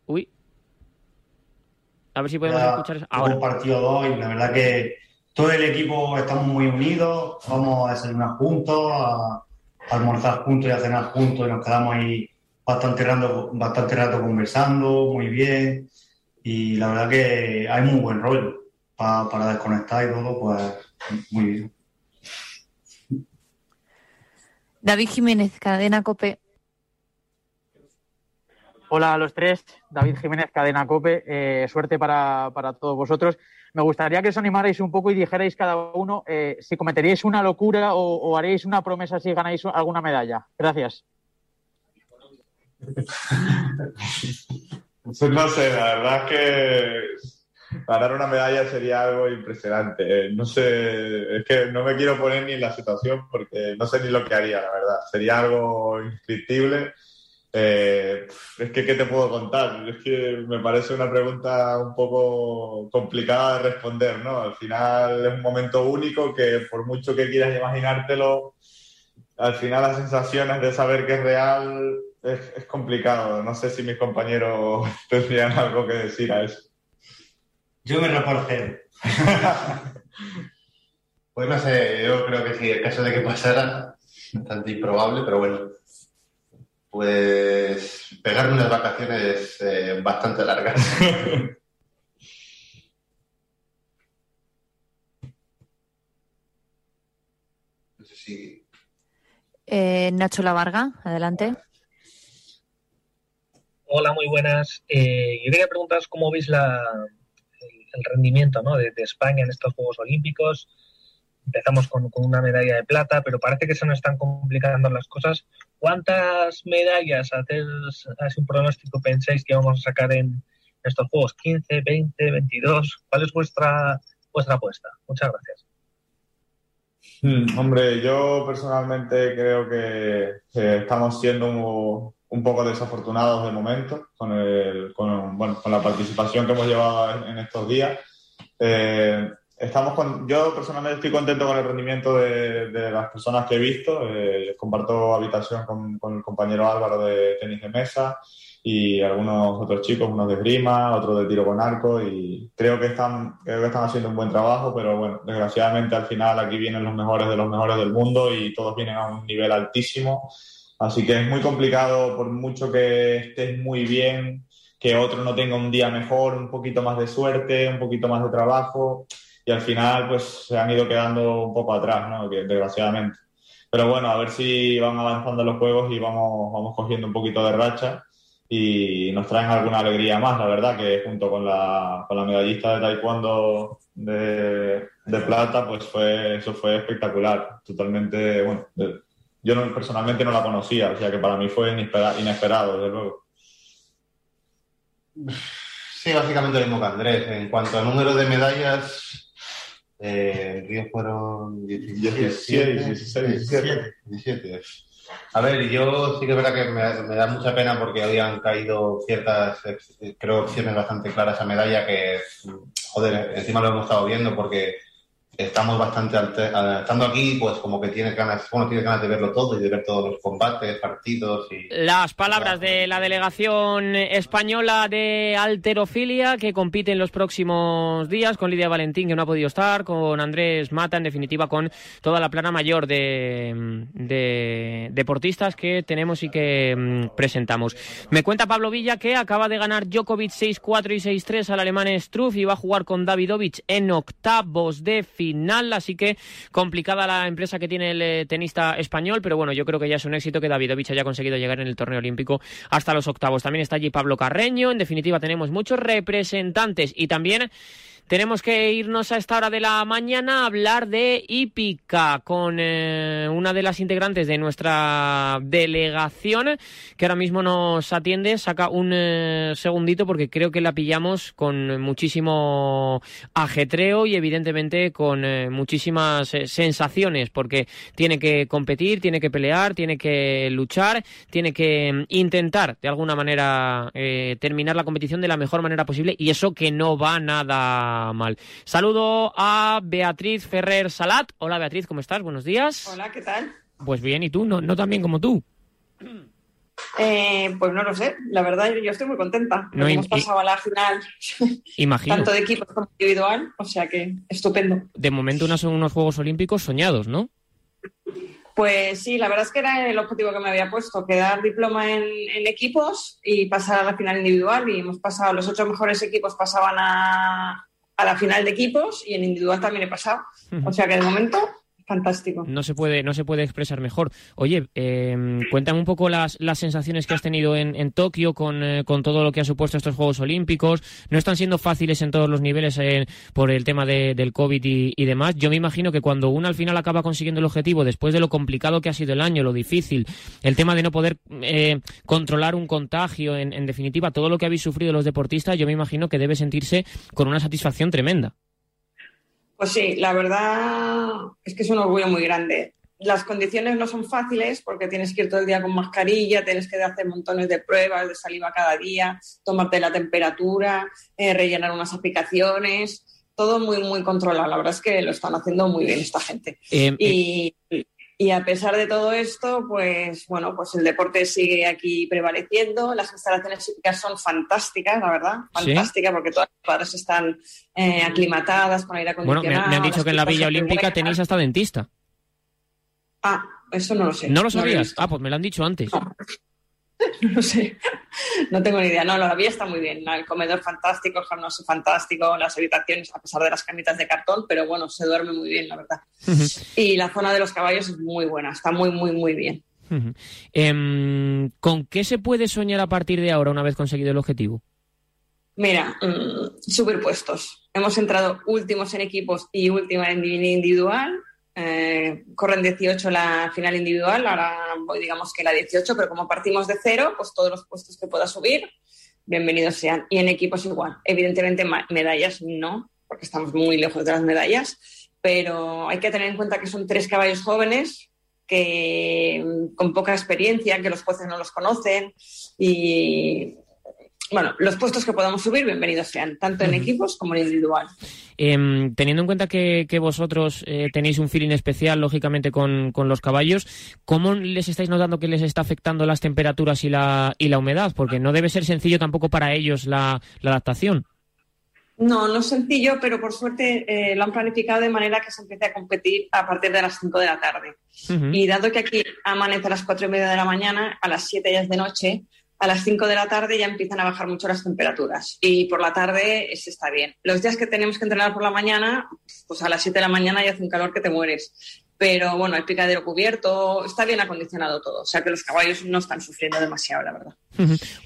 Uy. A ver si podemos escuchar. Ahora. partido dos y la verdad que todo el equipo estamos muy unidos, vamos a desayunar juntos, a, a almorzar juntos y a cenar juntos y nos quedamos ahí bastante rato, bastante rato conversando, muy bien y la verdad que hay muy buen rollo Pa- para desconectar y todo, pues muy bien. David Jiménez, Cadena Cope. Hola a los tres, David Jiménez, Cadena Cope. Eh, suerte para, para todos vosotros. Me gustaría que os animarais un poco y dijerais cada uno eh, si cometeríais una locura o, o haríais una promesa si ganáis alguna medalla. Gracias. Pues no sé, la verdad es que ganar una medalla sería algo impresionante. Eh, No sé, es que no me quiero poner ni en la situación porque no sé ni lo que haría, la verdad. Sería algo indescriptible. Eh, es que, ¿qué te puedo contar? Es que me parece una pregunta un poco complicada de responder, ¿no? Al final es un momento único que por mucho que quieras imaginártelo, al final las sensaciones de saber que es real es, es complicado. No sé si mis compañeros tendrían algo que decir a eso. Yo me reporté. Pues no sé, yo creo que sí, el caso de que pasara, bastante improbable, pero bueno, pues pegarme unas vacaciones eh, bastante largas. No sé si Eh, Nacho Lavarga, adelante. Hola, muy buenas. Eh, yo quería preguntaros cómo veis la, el, el rendimiento ¿no? de, de España en estos Juegos Olímpicos. Empezamos con, con una medalla de plata, pero parece que se nos están complicando las cosas. ¿Cuántas medallas, así un pronóstico, pensáis que vamos a sacar en estos Juegos? ¿15, 20, 22? ¿Cuál es vuestra, vuestra apuesta? Muchas gracias. Hmm, Hombre, yo personalmente creo que, estamos siendo un, un poco desafortunados de momento con, el, con, bueno, con la participación que hemos llevado en estos días. Eh, estamos con, yo personalmente estoy contento con el rendimiento de, de las personas que he visto. Eh, comparto habitación con, con el compañero Álvaro de tenis de mesa y algunos otros chicos, unos de esgrima, otros de tiro con arco y creo que están, creo que están haciendo un buen trabajo, pero bueno, desgraciadamente al final aquí vienen los mejores de los mejores del mundo y todos vienen a un nivel altísimo, así que es muy complicado por mucho que estés muy bien, que otro no tenga un día mejor, un poquito más de suerte, un poquito más de trabajo y al final pues se han ido quedando un poco atrás, ¿no? Desgraciadamente. Pero bueno, a ver si van avanzando los juegos y vamos, vamos cogiendo un poquito de racha y nos traen alguna alegría más, la verdad, que junto con la, con la medallista de taekwondo de, de plata, pues fue, eso fue espectacular, totalmente, bueno, yo no- personalmente no la conocía, o sea que para mí fue inespera- inesperado, desde luego. Sí, básicamente lo mismo que Andrés. En cuanto a número de medallas, eh, en Río fueron 17, 16, 16, 17, 17. A ver, yo sí que es verdad que me, me da mucha pena porque hoy han caído ciertas, eh, creo, opciones bastante claras a medalla que, joder, encima lo hemos estado viendo porque estamos bastante alte- a- estando aquí, pues como que tienes ganas, bueno, tienes ganas de verlo todo y de ver todos los combates, partidos y Las palabras de la delegación española de alterofilia que compite en los próximos días con Lidia Valentín que no ha podido estar, con Andrés Mata, en definitiva con toda la plana mayor de, de deportistas que tenemos y que mm, presentamos. Me cuenta Pablo Villa que acaba de ganar Djokovic 6-4 y 6-3 al alemán Struff y va a jugar con Davidovich en octavos de final, así que complicada la empresa que tiene el eh, tenista español, pero bueno, yo creo que ya es un éxito que Davidovich haya conseguido llegar en el torneo olímpico hasta los octavos. También está allí Pablo Carreño, en definitiva tenemos muchos representantes y también tenemos que irnos a esta hora de la mañana a hablar de Hípica con eh, una de las integrantes de nuestra delegación que ahora mismo nos atiende. Saca un eh, segundito porque creo que la pillamos con muchísimo ajetreo y evidentemente con eh, muchísimas eh, sensaciones porque tiene que competir, tiene que pelear, tiene que luchar, tiene que mm, intentar de alguna manera terminar la competición de la mejor manera posible y eso que no va nada mal. Saludo a Beatriz Ferrer Salat. Hola Beatriz, ¿cómo estás? Buenos días. Hola, ¿qué tal? Pues bien, ¿y tú? No, no tan bien como tú. Eh, pues no lo sé, la verdad yo estoy muy contenta. No, hemos pasado a la final, Imagino. tanto de equipos como individual, o sea que estupendo. De momento unos, unos Juegos Olímpicos soñados, ¿no? Pues sí, la verdad es que era el objetivo que me había puesto, quedar diploma en, en equipos y pasar a la final individual. Y hemos pasado, los ocho mejores equipos pasaban a, a la final de equipos y en individual también he pasado. O sea que de momento, fantástico. No se puede, no se puede expresar mejor. Oye, eh, cuéntame un poco las, las sensaciones que has tenido en, en Tokio con, eh, con todo lo que ha supuesto estos Juegos Olímpicos. No están siendo fáciles en todos los niveles eh, por el tema de- del COVID y, y demás. Yo me imagino que cuando uno al final acaba consiguiendo el objetivo, después de lo complicado que ha sido el año, lo difícil, el tema de no poder eh, controlar un contagio, en, en definitiva, todo lo que habéis sufrido los deportistas, yo me imagino que debe sentirse con una satisfacción tremenda. Pues sí, la verdad es que es un orgullo muy grande. Las condiciones no son fáciles porque tienes que ir todo el día con mascarilla, tienes que hacer montones de pruebas de saliva cada día, tomarte la temperatura, eh, rellenar unas aplicaciones, todo muy, muy controlado. La verdad es que lo están haciendo muy bien esta gente. Eh, Y, y a pesar de todo esto, pues bueno, pues el deporte sigue aquí prevaleciendo. Las instalaciones hípicas son fantásticas, la verdad, ¿Sí? fantásticas, porque todas las cuadras están eh, aclimatadas con aire Bueno, acondicionado. me, me han dicho que en la Villa Olímpica tenéis hasta dentista. Ah, eso no lo sé. ¿No lo sabías? ah, pues me lo han dicho antes. No sé, no tengo ni idea. No, la vía está muy bien. El comedor fantástico, el gimnasio fantástico, las habitaciones, a pesar de las camitas de cartón, pero bueno, se duerme muy bien, la verdad. Y la zona de los caballos es muy buena, está muy, muy, muy bien. Em, ¿Con qué se puede soñar a partir de ahora una vez conseguido el objetivo? Mira, mm, superpuestos. Hemos entrado últimos en equipos y última en individual. Eh, corren 18 la final individual, ahora voy digamos que la 18, pero como partimos de cero, pues todos los puestos que pueda subir, bienvenidos sean. Y en equipos igual. Evidentemente medallas no, porque estamos muy lejos de las medallas, pero hay que tener en cuenta que son tres caballos jóvenes que mm, con poca experiencia, que los jueces no los conocen y bueno, los puestos que podamos subir, bienvenidos sean, tanto en equipos como en individual. Em, teniendo en cuenta que, que vosotros eh, tenéis un feeling especial, lógicamente, con, con los caballos, ¿cómo les estáis notando que les está afectando las temperaturas y la, y la humedad? Porque no debe ser sencillo tampoco para ellos la, la adaptación. No, no es sencillo, pero por suerte eh, lo han planificado de manera que se empiece a competir a partir de las 5 de la tarde. Y dado que aquí amanece a las 4 y media de la mañana, a las 7 ya es de noche, a las 5 de la tarde ya empiezan a bajar mucho las temperaturas. Y por la tarde se está bien. Los días que tenemos que entrenar por la mañana, pues a las 7 de la mañana ya hace un calor que te mueres. Pero bueno, hay picadero cubierto, está bien acondicionado todo. O sea que los caballos no están sufriendo demasiado, la verdad.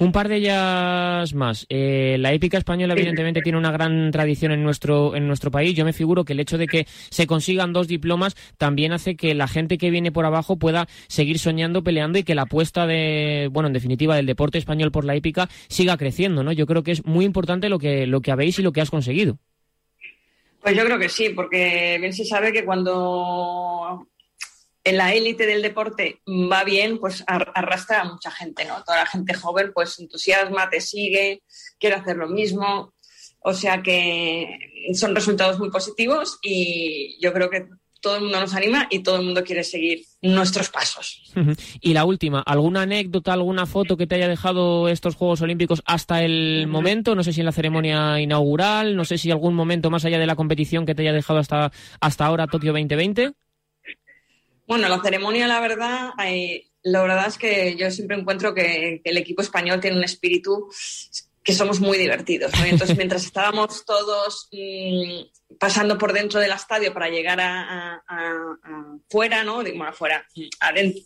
Un par de ellas más. Eh, la épica española, evidentemente, tiene una gran tradición en nuestro, en nuestro país. Yo me figuro que el hecho de que se consigan dos diplomas también hace que la gente que viene por abajo pueda seguir soñando, peleando y que la apuesta de, bueno, en definitiva, del deporte español por la épica siga creciendo, ¿no? Yo creo que es muy importante lo que, lo que habéis y lo que has conseguido. Pues yo creo que sí, porque bien se sabe que cuando en la élite del deporte va bien, pues ar- arrastra a mucha gente, ¿no? Toda la gente joven pues entusiasma, te sigue, quiere hacer lo mismo. O sea que son resultados muy positivos y yo creo que todo el mundo nos anima y todo el mundo quiere seguir nuestros pasos. Y la última, ¿alguna anécdota, alguna foto que te haya dejado estos Juegos Olímpicos hasta el momento? No sé si en la ceremonia inaugural, no sé si algún momento más allá de la competición que te haya dejado hasta, hasta ahora Tokio 2020. Bueno, la ceremonia, la verdad, eh, la verdad es que yo siempre encuentro que, que el equipo español tiene un espíritu que somos muy divertidos. ¿no? Entonces, mientras estábamos todos mmm, pasando por dentro del estadio para llegar a, a, a, a fuera, ¿no? Bueno, afuera, adentro,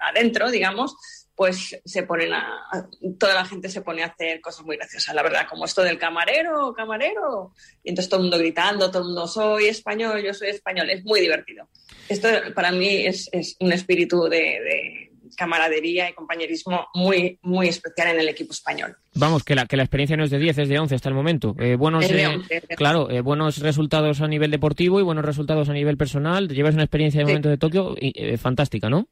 adentro, digamos, pues se ponen a, toda la gente se pone a hacer cosas muy graciosas, la verdad, como esto del camarero, camarero, y entonces todo el mundo gritando, todo el mundo soy español, yo soy español, es muy divertido. Esto para mí es, es un espíritu de, de camaradería y compañerismo muy, muy especial en el equipo español. Vamos, que la, que la experiencia no es de 10, es de 11 hasta el momento. Eh, buenos, eh, 11, claro, eh, buenos resultados a nivel deportivo y buenos resultados a nivel personal. Llevas una experiencia de Sí. momento de Tokio fantástica, ¿no?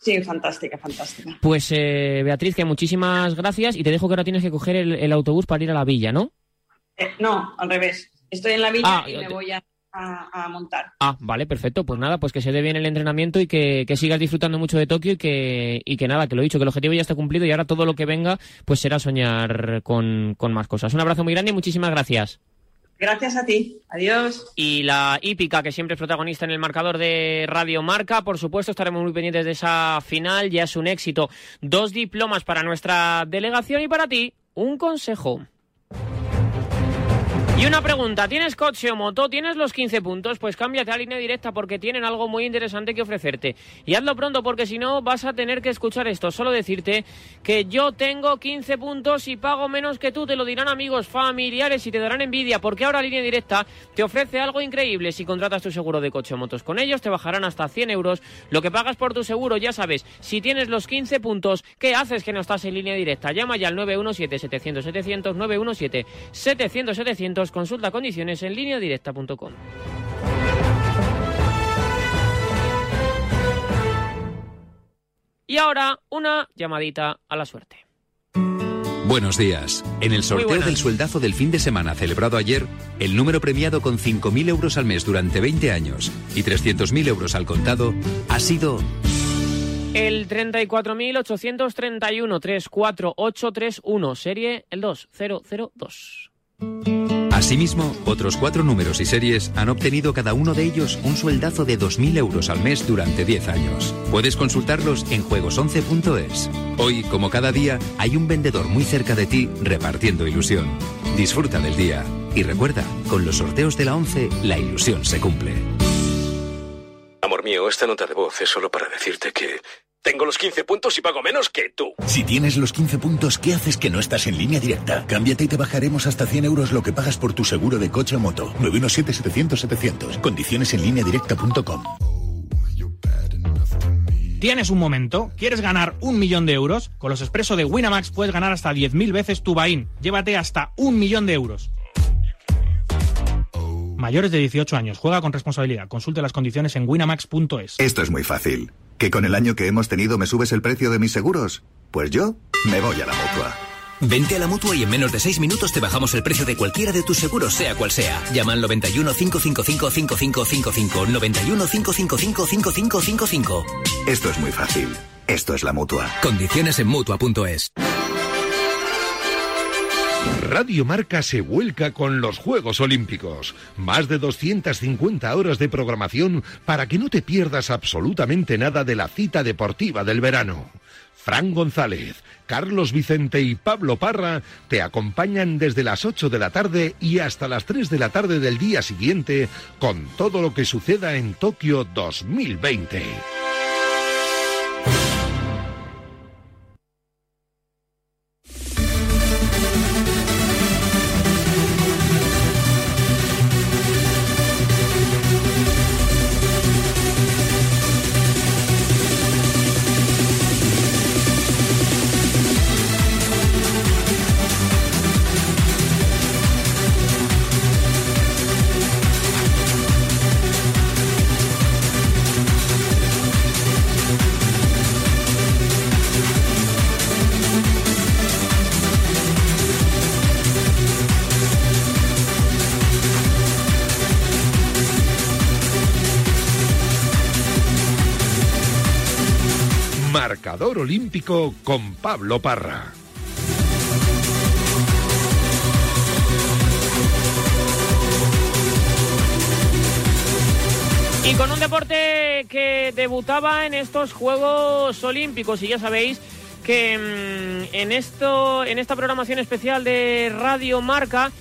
Sí, fantástica, fantástica. Pues eh, Beatriz, que muchísimas gracias y te dejo que ahora tienes que coger el, el autobús para ir a la villa, ¿no? No, al revés. Estoy en la villa Ah, y me voy a, a- a montar. Ah, vale, perfecto. Pues nada, pues que se dé bien el entrenamiento y que, que sigas disfrutando mucho de Tokio y que, y que nada, que lo he dicho, que el objetivo ya está cumplido y ahora todo lo que venga pues será soñar con, con más cosas. Un abrazo muy grande y muchísimas gracias. Gracias a ti. Adiós. Y la hípica, que siempre es protagonista en el marcador de Radio Marca, por supuesto, estaremos muy pendientes de esa final, ya es un éxito. Dos diplomas para nuestra delegación y para ti, un consejo. Y una pregunta, ¿tienes coche o moto? ¿Tienes los 15 puntos? Pues cámbiate a línea directa porque tienen algo muy interesante que ofrecerte. Y hazlo pronto porque si no vas a tener que escuchar esto. Solo decirte que yo tengo 15 puntos y pago menos que tú. Te lo dirán amigos, familiares y te darán envidia porque ahora línea directa te ofrece algo increíble. Si contratas tu seguro de coche o motos con ellos te bajarán hasta 100 euros lo que pagas por tu seguro. Ya sabes, si tienes los 15 puntos, ¿qué haces que no estás en línea directa? Llama ya al 917-700-700, 917-700-700, consulta condiciones en línea directa.com. Y ahora una llamadita a la suerte. Buenos días. En el sorteo del sueldazo del fin de semana celebrado ayer, el número premiado con 5.000 euros al mes durante 20 años y 300.000 euros al contado ha sido El 34.831 34831, serie el 2002. Asimismo, otros cuatro números y series han obtenido cada uno de ellos un sueldazo de 2.000 euros al mes durante 10 años. Puedes consultarlos en juegos11.es. Hoy, como cada día, hay un vendedor muy cerca de ti repartiendo ilusión. Disfruta del día. Y recuerda, con los sorteos de la 11, la ilusión se cumple. Amor mío, esta nota de voz es solo para decirte que tengo los 15 puntos y pago menos que tú. Si tienes los 15 puntos, ¿qué haces que no estás en línea directa? Cámbiate y te bajaremos hasta 100 euros lo que pagas por tu seguro de coche o moto. 917-700-700. Condiciones en línea directa.com. ¿Tienes un momento? ¿Quieres ganar un millón de euros? Con los expresos de Winamax puedes ganar hasta 10.000 veces tu Bain. Llévate hasta un millón de euros. Mayores de 18 años. Juega con responsabilidad. Consulte las condiciones en winamax.es. Esto es muy fácil. ¿Que con el año que hemos tenido me subes el precio de mis seguros? Pues yo me voy a la mutua. Vente a la mutua y en menos de 6 minutos te bajamos el precio de cualquiera de tus seguros, sea cual sea. Llama al 91 555 5555. 91 555 5555. Esto es muy fácil. Esto es la mutua. Condiciones en mutua.es. Radio Marca se vuelca con los Juegos Olímpicos. Más de 250 horas de programación para que no te pierdas absolutamente nada de la cita deportiva del verano. Fran González, Carlos Vicente y Pablo Parra te acompañan desde las 8 de la tarde y hasta las 3 de la tarde del día siguiente con todo lo que suceda en Tokio 2020. Olímpico con Pablo Parra. Y con un deporte que debutaba en estos Juegos Olímpicos y ya sabéis que mm, en esto en esta programación especial de Radio Marca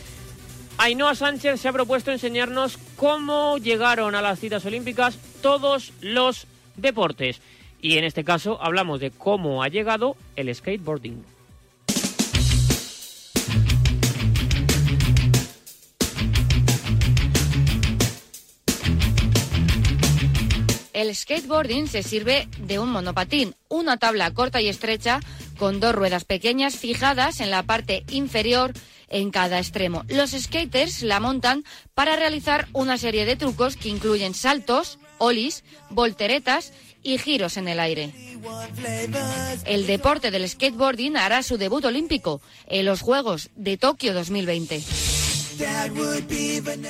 Ainhoa Sánchez se ha propuesto enseñarnos cómo llegaron a las citas olímpicas todos los deportes. Y en este caso hablamos de cómo ha llegado el skateboarding. El skateboarding se sirve de un monopatín, una tabla corta y estrecha con dos ruedas pequeñas fijadas en la parte inferior en cada extremo. Los skaters la montan para realizar una serie de trucos que incluyen saltos, olis, volteretas y giros en el aire. El deporte del skateboarding hará su debut olímpico en los Juegos de Tokio 2020.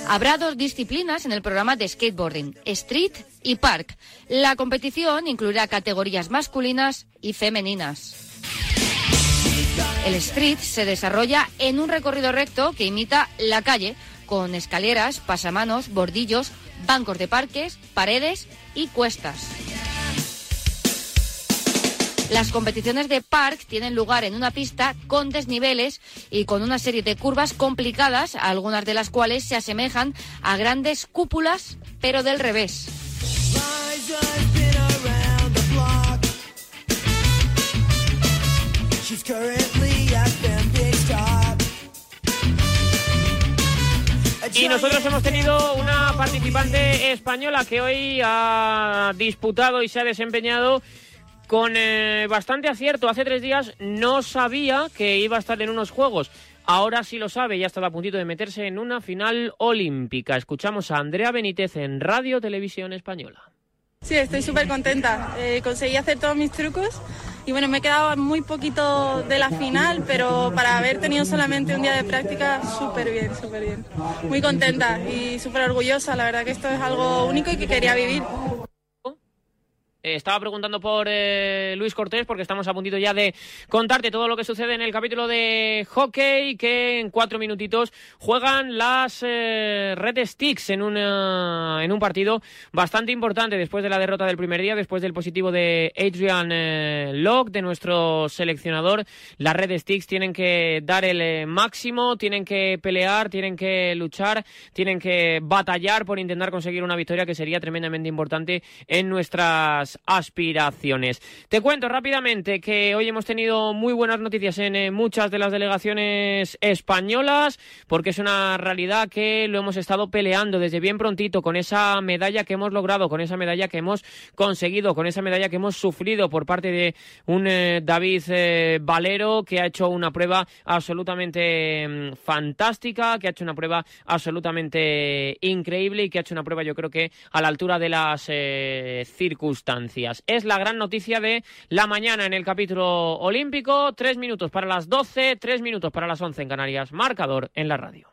Habrá dos disciplinas en el programa de skateboarding, street y park. La competición incluirá categorías masculinas y femeninas. El street se desarrolla en un recorrido recto que imita la calle, con escaleras, pasamanos, bordillos, bancos de parques, paredes y cuestas. Las competiciones de park tienen lugar en una pista con desniveles y con una serie de curvas complicadas, algunas de las cuales se asemejan a grandes cúpulas, pero del revés. Y nosotros hemos tenido una participante española que hoy ha disputado y se ha desempeñado con eh, bastante acierto. Hace tres días no sabía que iba a estar en unos Juegos. Ahora sí lo sabe, ya está a puntito de meterse en una final olímpica. Escuchamos a Andrea Benítez en Radio Televisión Española. Sí, estoy súper contenta. Eh, conseguí hacer todos mis trucos y bueno, me he quedado muy poquito de la final, pero para haber tenido solamente un día de práctica, súper bien, súper bien. Muy contenta y súper orgullosa. La verdad que esto es algo único y que quería vivir. Eh, estaba preguntando por eh, Luis Cortés porque estamos a puntito ya de contarte todo lo que sucede en el capítulo de hockey que en cuatro minutitos juegan las eh, Red Sticks en, una, en un partido bastante importante después de la derrota del primer día, después del positivo de Adrian Locke, de nuestro seleccionador. Las Red Sticks tienen que dar el máximo, tienen que pelear, tienen que luchar, tienen que batallar por intentar conseguir una victoria que sería tremendamente importante en nuestras aspiraciones. Te cuento rápidamente que hoy hemos tenido muy buenas noticias en eh, muchas de las delegaciones españolas, porque es una realidad que lo hemos estado peleando desde bien prontito con esa medalla que hemos logrado, con esa medalla que hemos conseguido, con esa medalla que hemos sufrido por parte de un eh, David eh, Valero que ha hecho una prueba absolutamente mm, fantástica, que ha hecho una prueba absolutamente increíble y que ha hecho una prueba yo creo que a la altura de las circunstancias. Es la gran noticia de la mañana en el capítulo olímpico. Tres minutos para las doce, tres minutos para las once en Canarias. Marcador en la radio.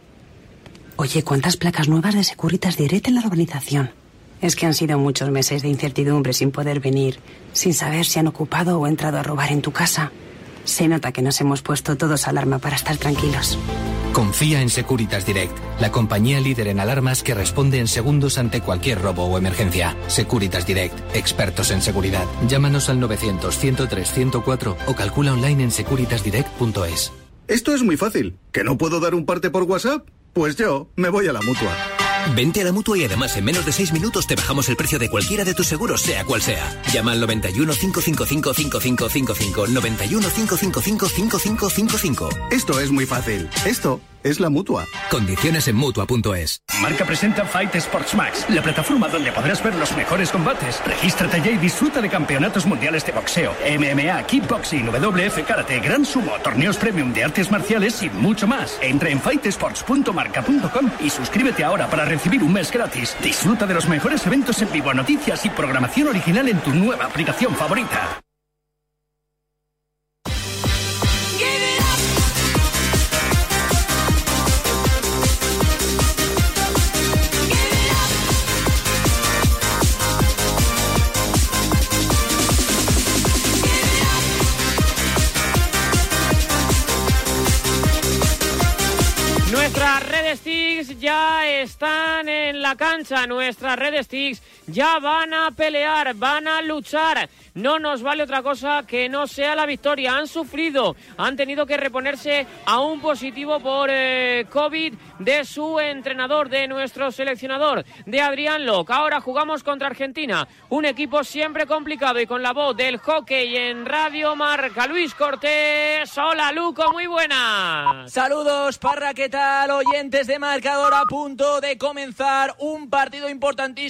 Oye, ¿cuántas placas nuevas de Securitas Direct en la urbanización? Es que han sido muchos meses de incertidumbre sin poder venir, sin saber si han ocupado o entrado a robar en tu casa. Se nota que nos hemos puesto todos alarma para estar tranquilos. Confía en Securitas Direct, la compañía líder en alarmas que responde en segundos ante cualquier robo o emergencia. Securitas Direct, expertos en seguridad. Llámanos al 900-103-104 o calcula online en securitasdirect.es. Esto es muy fácil. ¿Que no puedo dar un parte por WhatsApp? Pues yo me voy a la mutua. Vente a la mutua y además en menos de 6 minutos te bajamos el precio de cualquiera de tus seguros, sea cual sea. Llama al 91 555 5555. 91 555 5555. Esto es muy fácil. Esto es la mutua. Condiciones en mutua.es. Marca presenta Fight Sports Max, la plataforma donde podrás ver los mejores combates. Regístrate ya y disfruta de campeonatos mundiales de boxeo, MMA, kickboxing, WF karate, gran sumo, torneos premium de artes marciales y mucho más. Entra en fightesports.marca.com y suscríbete ahora para recibir un mes gratis. Disfruta de los mejores eventos en vivo, noticias y programación original en tu nueva aplicación favorita. Nuestras redes Sticks ya están en la cancha, nuestras redes Sticks ya van a pelear, van a luchar. No nos vale otra cosa que no sea la victoria. Han sufrido, han tenido que reponerse a un positivo por eh, COVID de su entrenador, de nuestro seleccionador, de Adrián Locke. Ahora jugamos contra Argentina, un equipo siempre complicado y con la voz del hockey en Radio Marca. Luis Cortés, hola Luco, muy buena. Saludos, Parra, ¿qué tal? Oyentes de marcador a punto de comenzar un partido importantísimo